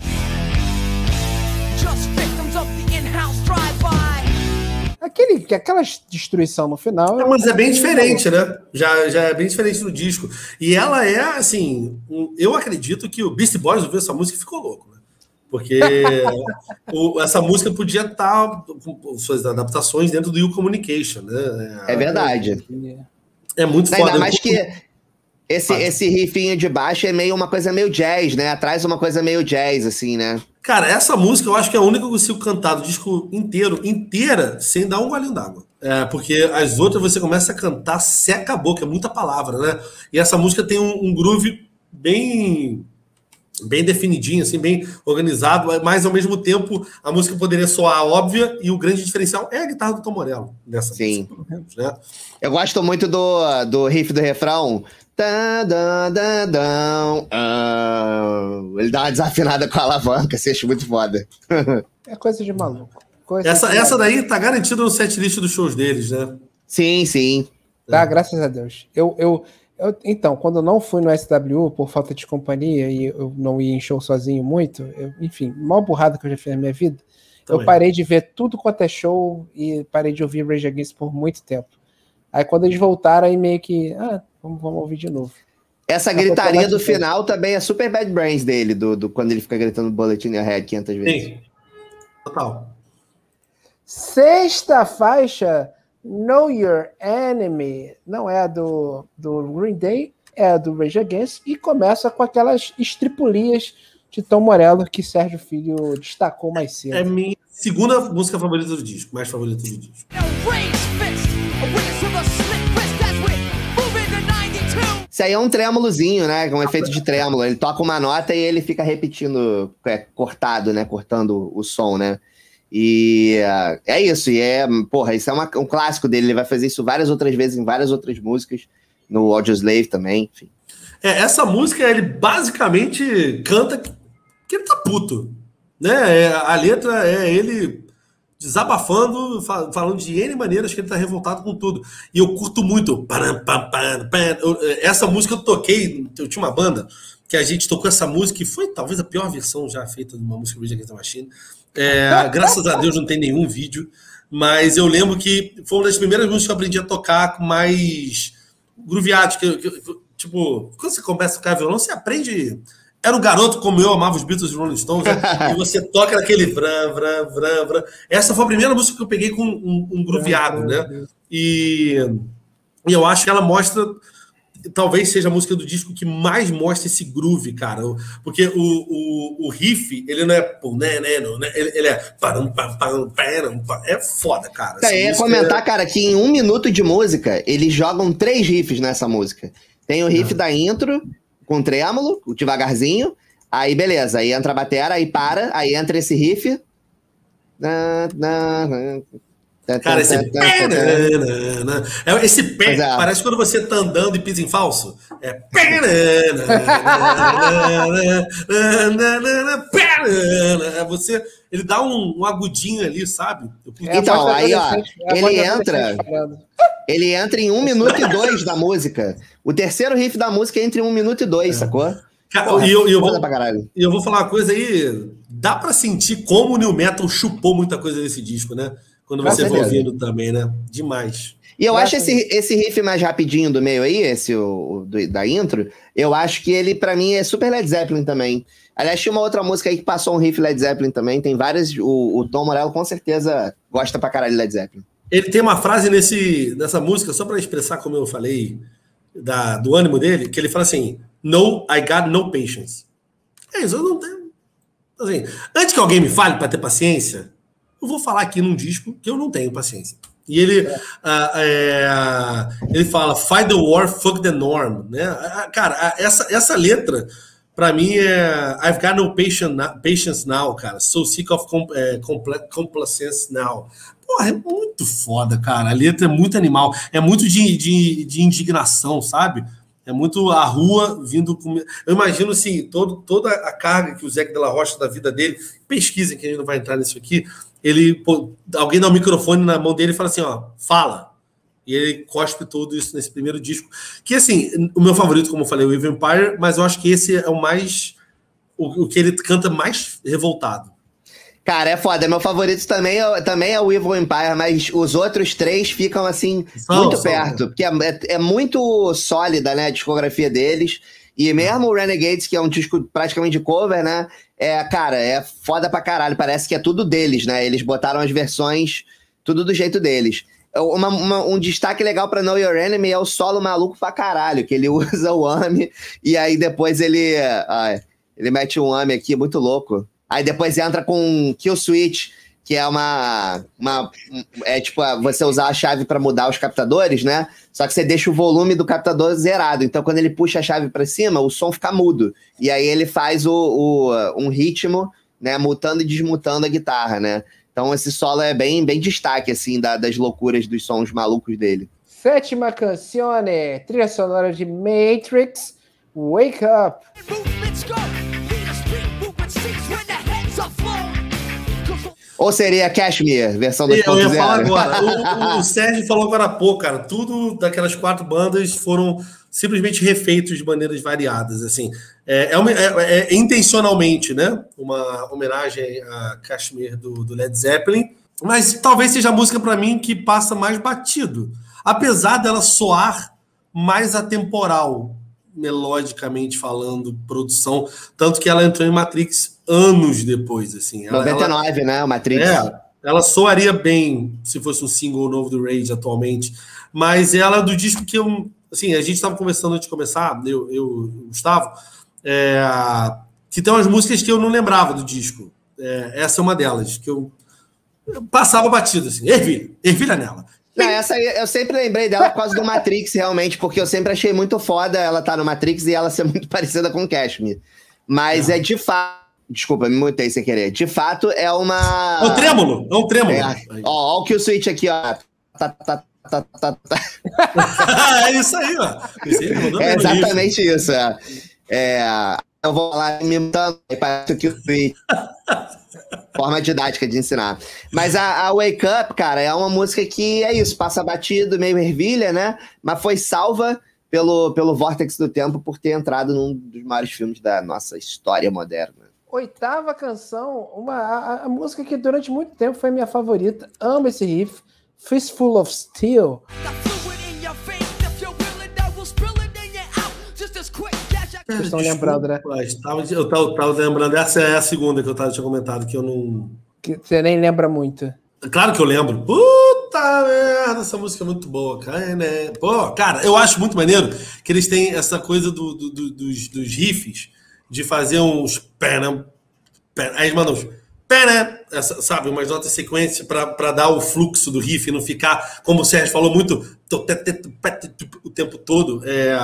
Aquele, aquela destruição no final. É, mas é bem diferente, né? Já, já é bem diferente do disco. E ela é, assim. Eu acredito que o Beast Boys ouviu essa música e ficou louco, né? Porque o, essa música podia estar tá com suas adaptações dentro do You Communication, né? É verdade. É muito foda. Ainda mais que Esse, esse riffinho de baixo é meio uma coisa meio jazz, né? Traz uma coisa meio jazz, assim, né? Cara, essa música eu acho que é a única que eu consigo cantar do disco inteiro, inteira, sem dar um golinho d'água. É, porque as outras você começa a cantar, seca a boca, é muita palavra, né? E essa música tem um, um groove bem bem definidinho, assim, bem organizado, mas ao mesmo tempo a música poderia soar óbvia e o grande diferencial é a guitarra do Tom Morello nessa Sim. música, menos, né? Eu gosto muito do, do riff do refrão. Ele dá uma desafinada com a alavanca, você acha muito foda. É coisa de maluco. Coisa essa, de essa daí tá garantida no setlist dos shows deles, né? Sim, sim. Tá, é. graças a Deus. Eu, eu, eu, então, quando eu não fui no SW por falta de companhia e eu não ia em show sozinho muito, eu, enfim, mal burrada que eu já fiz na minha vida, Também. eu parei de ver tudo quanto é show e parei de ouvir Rage Against por muito tempo. Aí quando eles voltaram, aí meio que, ah, vamos, vamos ouvir de novo. Essa gritaria do final também é super bad brains dele, do, do quando ele fica gritando Bullet in your head 500 vezes. Sim, total. Sexta faixa, Know Your Enemy, não é do, do Green Day, é do Rage Against, e começa com aquelas estripulias de Tom Morello que Sérgio Filho destacou mais cedo. É minha segunda música favorita do disco, mais favorita do disco. Isso aí é um trêmulozinho, né? Um efeito de trêmulo. Ele toca uma nota e ele fica repetindo, é, cortado, né? Cortando o som, né? E uh, é isso. E é, porra, isso é uma, um clássico dele. Ele vai fazer isso várias outras vezes em várias outras músicas. No Audio Slave também, enfim. É, essa música, ele basicamente canta que ele tá puto. Né? É, a letra é ele desabafando, falando de N maneiras que ele tá revoltado com tudo. E eu curto muito. Essa música eu toquei, eu tinha uma banda que a gente tocou essa música e foi talvez a pior versão já feita de uma música Rage Against the Machine. É, graças a Deus não tem nenhum vídeo, mas eu lembro que foi uma das primeiras músicas que eu aprendi a tocar com mais grooveado, que, que, tipo, quando você começa a tocar violão, você aprende era um garoto como eu, amava os Beatles e Rolling Stones, né? e você toca naquele vram, vram, vram, vram. Essa foi a primeira música que eu peguei com um, um grooveado, né? E, e eu acho que ela mostra talvez seja a música do disco que mais mostra esse groove, cara. Porque o, o, o riff, ele não é. Né, né, né, ele é. É foda, cara. É, ia comentar, é... cara, que em um minuto de música, eles jogam três riffs nessa música. Tem o riff da intro, com trêmulo, devagarzinho. Aí, beleza. Aí entra a batera, aí para, aí entra esse riff. Cara, esse pé, é esse pé é. parece quando você tá andando e pisa em falso. É pé, é você, ele dá um, um agudinho ali, sabe? Então, aí ó, ele entra, ele entra em um minuto e dois da música. O terceiro riff da música entra em um minuto e dois, sacou? Cara, e eu, eu, vou, eu vou falar uma coisa aí. Dá para sentir como o New Metal chupou muita coisa desse disco, né? Quando você for ouvindo também, né? Demais. E eu, acho esse, esse riff mais rapidinho do meio aí, esse o, o do, da intro, eu acho que ele, para mim, é super Led Zeppelin também. Aliás, tinha uma outra música aí que passou um riff Led Zeppelin também. Tem várias. O, o Tom Morello com certeza gosta pra caralho de Led Zeppelin. Ele tem uma frase nesse, nessa música, só para expressar como eu falei, da, do ânimo dele, que ele fala assim: No, I got no patience. É isso, eu não tenho. Assim, antes que alguém me fale para ter paciência, eu vou falar aqui num disco que eu não tenho paciência. E ele, é. Uh, é, ele fala, fight the war, fuck the norm. Né? Cara, essa, essa letra, para mim, é I've got no patience now, cara. So sick of é, complacence now. Porra, é muito foda, cara. A letra é muito animal. É muito de, de, de indignação, sabe? É muito a rua vindo com. Eu imagino assim, todo, toda a carga que o Zé de la Rocha da vida dele, pesquisem que a gente não vai entrar nisso aqui, ele alguém dá o um microfone na mão dele e fala assim, ó, fala. E ele cospe tudo isso nesse primeiro disco. Que, assim, o meu favorito, como eu falei, é o Evil Empire, mas eu acho que esse é o mais. O, o que ele canta mais revoltado. Cara, é foda. Meu favorito também é, também é o Evil Empire, mas os outros três ficam, assim, são, muito são. perto. Porque é, é, é, muito sólida, né, a discografia deles. E mesmo o Renegades, que é um disco praticamente cover, né? É, cara, é foda pra caralho. Parece que é tudo deles, né? Eles botaram as versões tudo do jeito deles. uma, uma, um destaque legal para Know Your Enemy é o solo maluco pra caralho, que ele usa o AMI e aí depois ele. Ah, ele mete um AMI aqui, muito louco. Aí depois entra com Kill Switch, que é uma. uma é tipo você usar a chave para mudar os captadores, né? Só que você deixa o volume do captador zerado. Então, quando ele puxa a chave para cima, o som fica mudo. E aí ele faz o, o, um ritmo, né? Mutando e desmutando a guitarra, né? Então, esse solo é bem, bem destaque, assim, da, das loucuras dos sons malucos dele. Sétima canzone, trilha sonora de Matrix, Wake Up. Ou seria Cashmere, versão 2.0? Eu ia falar agora. O, o, Sérgio falou agora há pouco, cara. Tudo daquelas quatro bandas foram simplesmente refeitos de maneiras variadas. Assim, é, é, uma, é, é intencionalmente, né? Uma homenagem a Kashmir do, do Led Zeppelin, mas talvez seja a música para mim que passa mais batido, apesar dela soar mais atemporal, melodicamente falando, produção, tanto que ela entrou em Matrix anos depois, assim. Ela, 99, ela, né? O Matrix. É, ela soaria bem se fosse um single novo do Rage atualmente, mas ela é do disco que eu, assim, a gente estava conversando antes de começar, eu, eu o Gustavo, é, que tem umas músicas que eu não lembrava do disco. É, essa é uma delas, que eu, eu passava batido, assim, ervilha, ervilha nela. Não, essa aí, eu sempre lembrei dela por causa do Matrix, realmente, porque eu sempre achei muito foda ela estar tá no Matrix e ela ser muito parecida com Cashmere. Mas é, é de fato. Desculpa, me mutei sem querer. De fato, é uma. É um trêmulo, é um trêmulo. É, ó, ó o kill switch aqui, ó. Tá, tá, tá, tá, tá. é isso aí, ó. é exatamente isso. É. é. eu vou lá me mutando, parece o kill switch. Forma didática de ensinar. Mas a, a, Wake Up, cara, é uma música que é isso, passa batido, meio ervilha, né? Mas foi salva pelo, pelo Vortex do Tempo por ter entrado num dos maiores filmes da nossa história moderna. Oitava canção, uma, a, a música que durante muito tempo foi minha favorita. Amo esse riff. Fistful of Steel. Vocês estão lembrando, né? Eu tava, tava, lembrando, essa é a segunda que eu tava, tinha comentado, que eu não. Que você nem lembra muito. Claro que eu lembro. Puta merda, essa música é muito boa, cara. Né? Pô, cara, eu acho muito maneiro que eles têm essa coisa do, do, do dos, dos riffs de fazer uns. Pera, pera, aí eles mandam uns. Pera, essa, sabe, umas notas sequência para dar o fluxo do riff e não ficar, como o Sérgio falou muito, o tempo todo. É,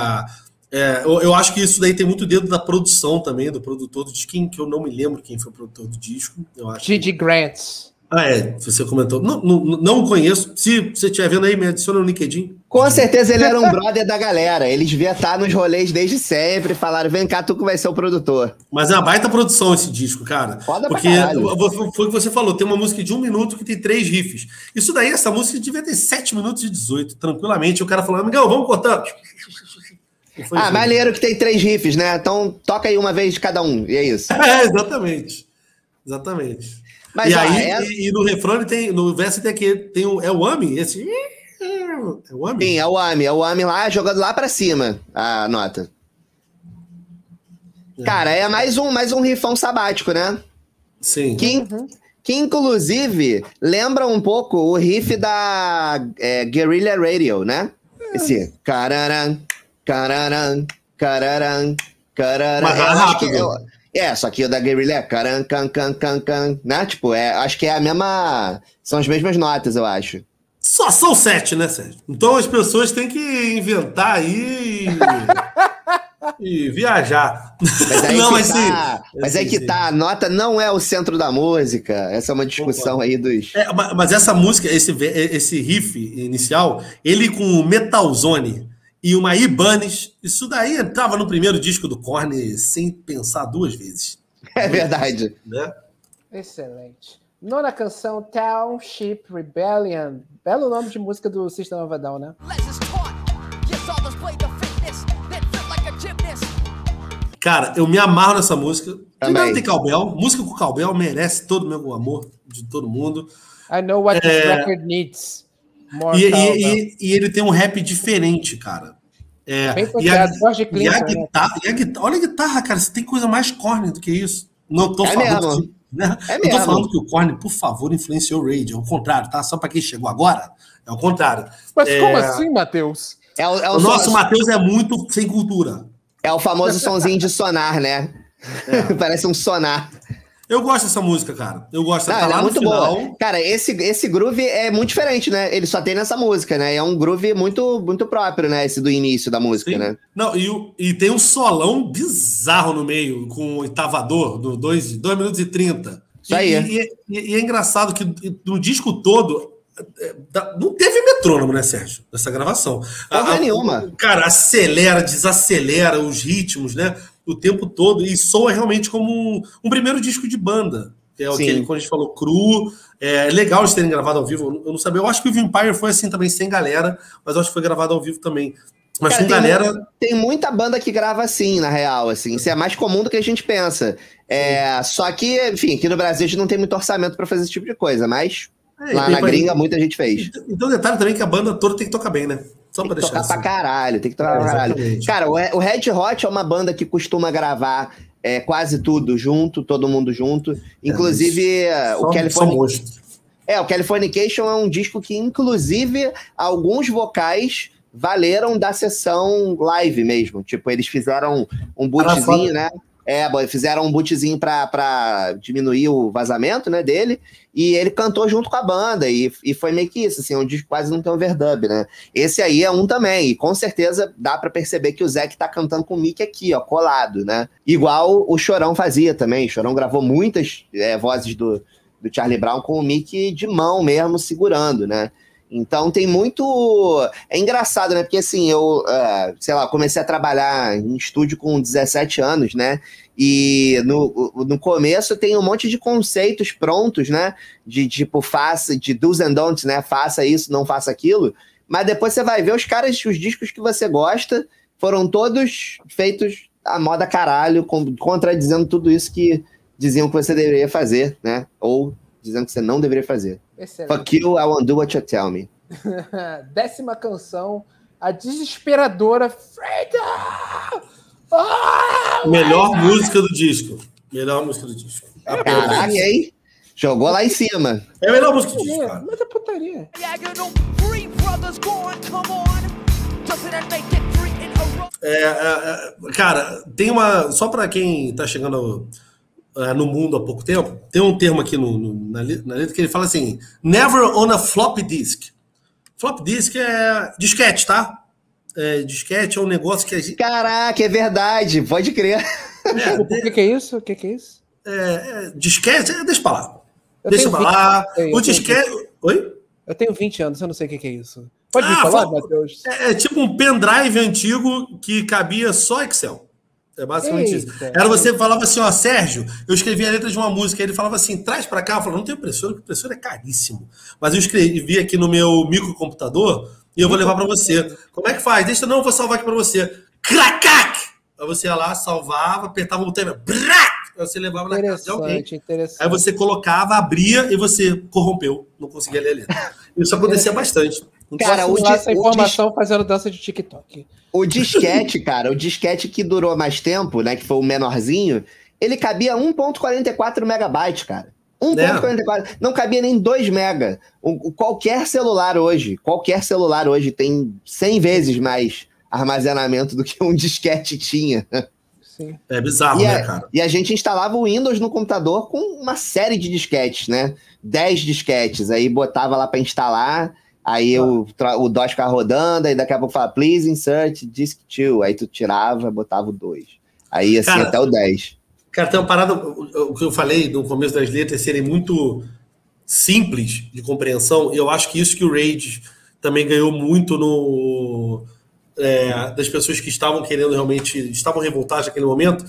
é, eu, eu, acho que isso daí tem muito dedo da produção também, do produtor do disco, que eu não me lembro quem foi o produtor do disco. Gigi que... Grant. Ah, é, você comentou. Não, não, não conheço. Se você estiver vendo aí, me adiciona no LinkedIn. Com certeza ele era um brother da galera. Eles devia estar nos rolês desde sempre. Falaram: vem cá, tu que vai ser o produtor. Mas é uma baita produção esse disco, cara. Foda Porque foi o que você falou: tem uma música de um minuto que tem três riffs. Isso daí, essa música devia ter sete minutos e 18, tranquilamente. O cara falando: amigão, vamos cortar. Ah, maneiro que tem três riffs, né? Então toca aí uma vez de cada um, e é isso. É, exatamente. Exatamente. Mas, e ó, aí, é... e, e, no refrão tem, no verso tem aqui, tem o, é o AMI, esse. É o AMI? Sim, é o AMI, é o AMI lá, jogando lá pra cima a nota. É. Cara, é mais um, mais um rifão sabático, né? Sim. Que, uhum. que inclusive lembra um pouco o riff da é, Guerrilla Radio, né? Esse. Cararam, cararam, cararam, cararam. Mas é rápido. Eu, é, só que o da Guerrilla é caran, can, can, can, can, né? Tipo, é, acho que é a mesma. São as mesmas notas, eu acho. Só são sete, né, Sérgio? Então as pessoas têm que inventar aí e, e viajar. Mas aí, não, mas tá, sim. Mas aí que sim. tá, a nota não é o centro da música. Essa é uma discussão aí dos. É, mas essa música, esse, esse riff inicial, ele com o Metalzone e uma Ibanez. Isso daí entrava no primeiro disco do Korn sem pensar duas vezes. É verdade. Né? Excelente. Nona canção, Township Rebellion. Belo nome de música do System of a Down, né? Cara, eu me amarro nessa música. Primeiro tem Calbel. Música com Calbel merece todo o meu amor de todo mundo. I know what é... this record needs. E, e, e, ele tem um rap diferente, cara. É, e, a, e, a né? guitarra, e a guitarra, olha a guitarra, cara. Você tem coisa mais corne do que isso. Não tô é falando. Mesmo. Né? É. Eu tô falando que o Korn, por favor, influenciou o Raid. É o contrário, tá? Só para quem chegou agora, é o contrário. Mas é... como assim, Matheus? É o, é o, o nosso Matheus é muito sem cultura. É o famoso sonzinho de sonar, né? É. Parece um sonar. Eu gosto dessa música, cara. Eu gosto. Não, tá é muito final. boa. Cara, esse, esse groove é muito diferente, né? Ele só tem nessa música, né? É um groove muito, muito próprio, né? Esse do início da música, Sim. né? Não, e, e tem um solão bizarro no meio, com o oitavador, do 2 minutos e 30. Isso aí. E, e, e, e é engraçado que no disco todo é, não teve metrônomo, né, Sérgio? Nessa gravação. Porra a, nenhuma. Cara, acelera, desacelera os ritmos, né? O tempo todo e soa realmente como um, um primeiro disco de banda. Que é o que quando a gente falou cru, é legal de terem gravado ao vivo. Eu não sabia, eu acho que o Vampire foi assim também, sem galera, mas eu acho que foi gravado ao vivo também. Mas Cara, tem galera. tem muita banda que grava assim, na real, assim. Isso é mais comum do que a gente pensa. É, só que, enfim, aqui no Brasil a gente não tem muito orçamento para fazer esse tipo de coisa, mas é, lá na gringa muita gente fez. Então, detalhe também que a banda toda tem que tocar bem, né? Só tem pra que tocar assim. pra caralho, tem que tocar é, pra caralho. Cara, o Red Hot é uma banda que costuma gravar é, quase tudo junto, todo mundo junto. É, inclusive, é, o California. É, o Californication é um disco que, inclusive, alguns vocais valeram da sessão live mesmo. Tipo, eles fizeram um bootzinho, né? É, fizeram um bootzinho para diminuir o vazamento né, dele, e ele cantou junto com a banda, e, e foi meio que isso, assim, um disco quase não tem overdub, né? Esse aí é um também, e com certeza dá para perceber que o Zeke tá cantando com o Mick aqui, ó, colado, né? Igual o Chorão fazia também, o Chorão gravou muitas é, vozes do, do Charlie Brown com o Mick de mão mesmo, segurando, né? Então tem muito. É engraçado, né? Porque assim, eu, uh, sei lá, comecei a trabalhar em estúdio com 17 anos, né? E no, no começo tem um monte de conceitos prontos, né? De tipo, faça, de do's and don'ts, né? Faça isso, não faça aquilo. Mas depois você vai ver os caras, os discos que você gosta, foram todos feitos a moda caralho, contradizendo tudo isso que diziam que você deveria fazer, né? Ou dizendo que você não deveria fazer. Excelente. Fuck you, I won't do what you tell me. Décima canção, a desesperadora Freedom! Oh, Melhor música do disco. Melhor música do disco. Caraca, hein? Jogou lá em cima. É a melhor música do disco. Cara. Mas é putaria. É, é, é, cara, tem uma. Só para quem tá chegando uh, no mundo há pouco tempo, tem um termo aqui no, no, na, na, letra que ele fala assim: never on a flop disk. Flop disk é disquete, tá? É, disquete é um negócio que a gente. Caraca, é verdade, pode crer. É, o que, que, é isso? O que, que é isso? É, é, disquete, é, deixa pra lá. Eu deixa pra lá. o disquete. Oi? Eu tenho 20 anos, eu não sei o que, que é isso. Pode ah, me falar, Matheus? É, é, tipo um pendrive antigo que cabia só Excel. É basicamente Eita. isso. Era você falava assim, ó, Sérgio, eu escrevi a letra de uma música, ele falava assim, traz para cá, eu falava, não tenho impressora, porque impressora é caríssimo. Mas eu escrevi aqui no meu microcomputador e eu vou levar para você. Como é que faz? Deixa, não, eu vou salvar aqui para você. Cracac! Aí você ia lá, salvava, apertava o botão, brac! Aí você levava na casa de alguém. Aí você colocava, abria e você corrompeu, não conseguia ler a letra. Isso acontecia bastante. Cara, o essa informação o fazendo dança de TikTok. O disquete, cara, o disquete que durou mais tempo, né, que foi o menorzinho, ele cabia 1.44 megabytes, cara. 1.44, é. não cabia nem 2 mega. O, qualquer celular hoje, qualquer celular hoje tem 100 vezes mais armazenamento do que um disquete tinha. Sim. É bizarro, e né, a, cara? E a gente instalava o Windows no computador com uma série de disquetes, né? 10 disquetes, aí botava lá para instalar Aí o, o DOS ficava rodando, aí daqui a pouco fala, please insert disk 2. Aí tu tirava, botava o 2. Aí assim, cara, até o 10. Cara, tem uma parada, o que eu falei no começo das letras serem muito simples de compreensão, e eu acho que isso que o Rage também ganhou muito no é, das pessoas que estavam querendo realmente, estavam revoltadas naquele momento.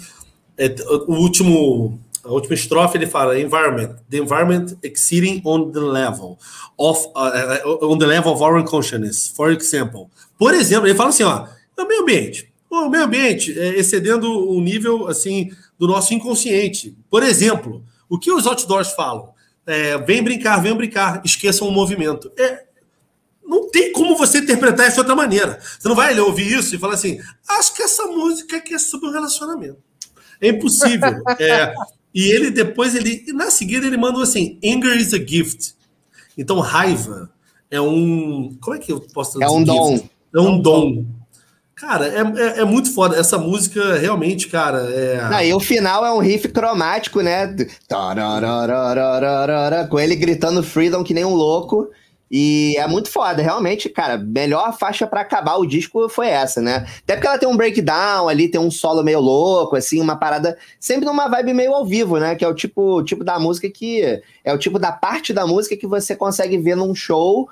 É, o último a última estrofe ele fala environment, the environment exceeding on the level of uh, on the level of our consciousness. For example, por exemplo, ele fala assim, ó, o meio ambiente, o meio ambiente é, excedendo o nível assim do nosso inconsciente. Por exemplo, o que os outdoors falam? É, vem brincar, vem brincar, esqueçam o movimento. É, não tem como você interpretar isso de outra maneira. Você não vai ouvir isso e falar assim, acho que essa música aqui é sobre um relacionamento. É impossível. É, E ele depois, ele na seguida, ele manda assim: Anger is a gift. Então, raiva é um. Como é que eu posso? É um dom. É um dom. Cara, é, é, é, muito foda. Essa música, realmente, cara, é. Não, e o final é um riff cromático, né? Com ele gritando Freedom que nem um louco. E é muito foda, realmente, cara. Melhor faixa para acabar o disco foi essa, né? Até porque ela tem um breakdown ali, tem um solo meio louco, assim, uma parada. Sempre numa vibe meio ao vivo, né? Que é o tipo, tipo da música que. É o tipo da parte da música que você consegue ver num show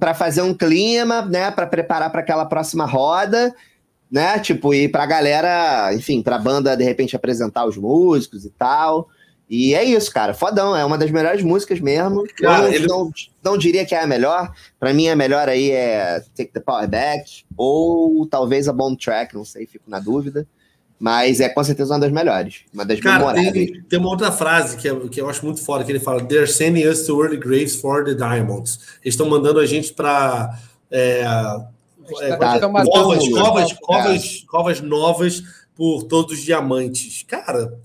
para fazer um clima, né? Para preparar para aquela próxima roda, né? Tipo, e pra galera, enfim, pra banda de repente apresentar os músicos e tal. E é isso, cara. Fodão. É uma das melhores músicas mesmo. Cara, eu ele... não, não diria que é a melhor. Para mim, a melhor aí é Take the Power Back. Ou talvez a Bomb Track. Não sei, fico na dúvida. Mas é com certeza uma das melhores. Uma das Cara, memoráveis. Tem, tem uma outra frase que, é, que eu acho muito foda, que ele fala: They're sending us to early graves for the diamonds. Eles estão mandando a gente para é, é, tá, covas, covas, covas, covas novas por todos os diamantes. Cara,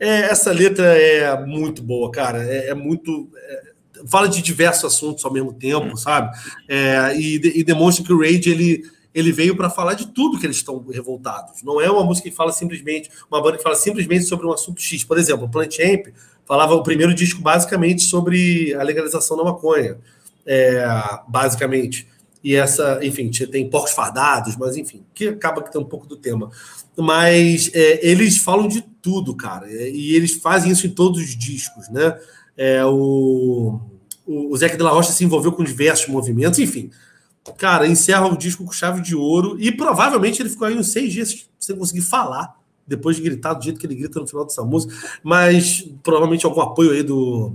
é, essa letra é muito boa, cara. É, é muito. É, fala de diversos assuntos ao mesmo tempo, sabe? É, e, e, demonstra que o Rage ele, ele veio para falar de tudo que eles estão revoltados. Não é uma música que fala simplesmente, uma banda que fala simplesmente sobre um assunto X. Por exemplo, o Plant Champ falava o primeiro disco basicamente sobre a legalização da maconha, é, basicamente. E essa, enfim, tem porcos fardados, mas enfim, que acaba que tem um pouco do tema. Mas é, eles falam de tudo, cara. E eles fazem isso em todos os discos, né? É, o, o, o Zeca de la Rocha se envolveu com diversos movimentos, enfim. Cara, encerra o disco com chave de ouro e provavelmente ele ficou aí uns seis dias sem conseguir falar, depois de gritar do jeito que ele grita no final dessa música. Mas provavelmente algum apoio aí do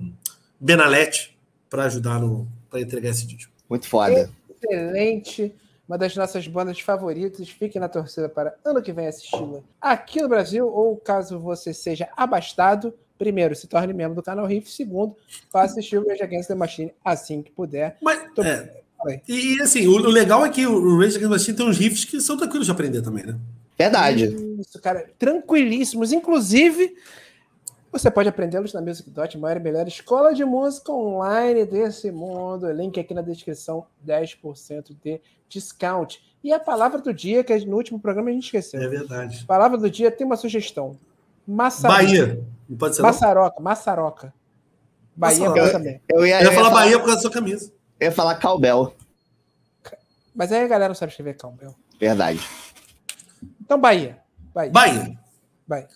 Benalete para ajudar no para entregar esse disco. Muito foda. Excelente uma das nossas bandas favoritas. Fique na torcida para ano que vem assisti-la aqui no Brasil, ou caso você seja abastado, primeiro, se torne membro do canal Riff, segundo, faça assistir o Rage Against the Machine assim que puder. Mas, Tô... é, e, assim, o, o, legal é que o Rage Against the Machine tem uns riffs que são tranquilos de aprender também, né? Verdade. Isso, cara, tranquilíssimos. Inclusive, você pode aprendê-los na Music Dot, maior e melhor escola de música online desse mundo. Link aqui na descrição, 10% de discount. E a palavra do dia, que no último programa a gente esqueceu. É verdade. Palavra do dia tem uma sugestão. Maçaroca. Bahia. Não pode ser Maçaroca, não? Maçaroca. Bahia é também. Eu ia, eu ia, eu ia falar, falar Bahia por causa da sua camisa. Eu ia falar Calbel. Mas aí a galera não sabe escrever Calbel. Verdade. Então, Bahia. Bahia. Bahia. Bahia.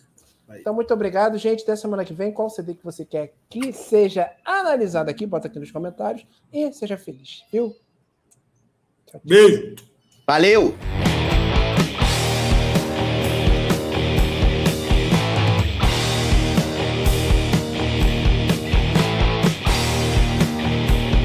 Então, muito obrigado, gente. Até semana que vem. Qual CD que você quer que seja analisado aqui? Bota aqui nos comentários. E seja feliz, viu? Beijo. Valeu!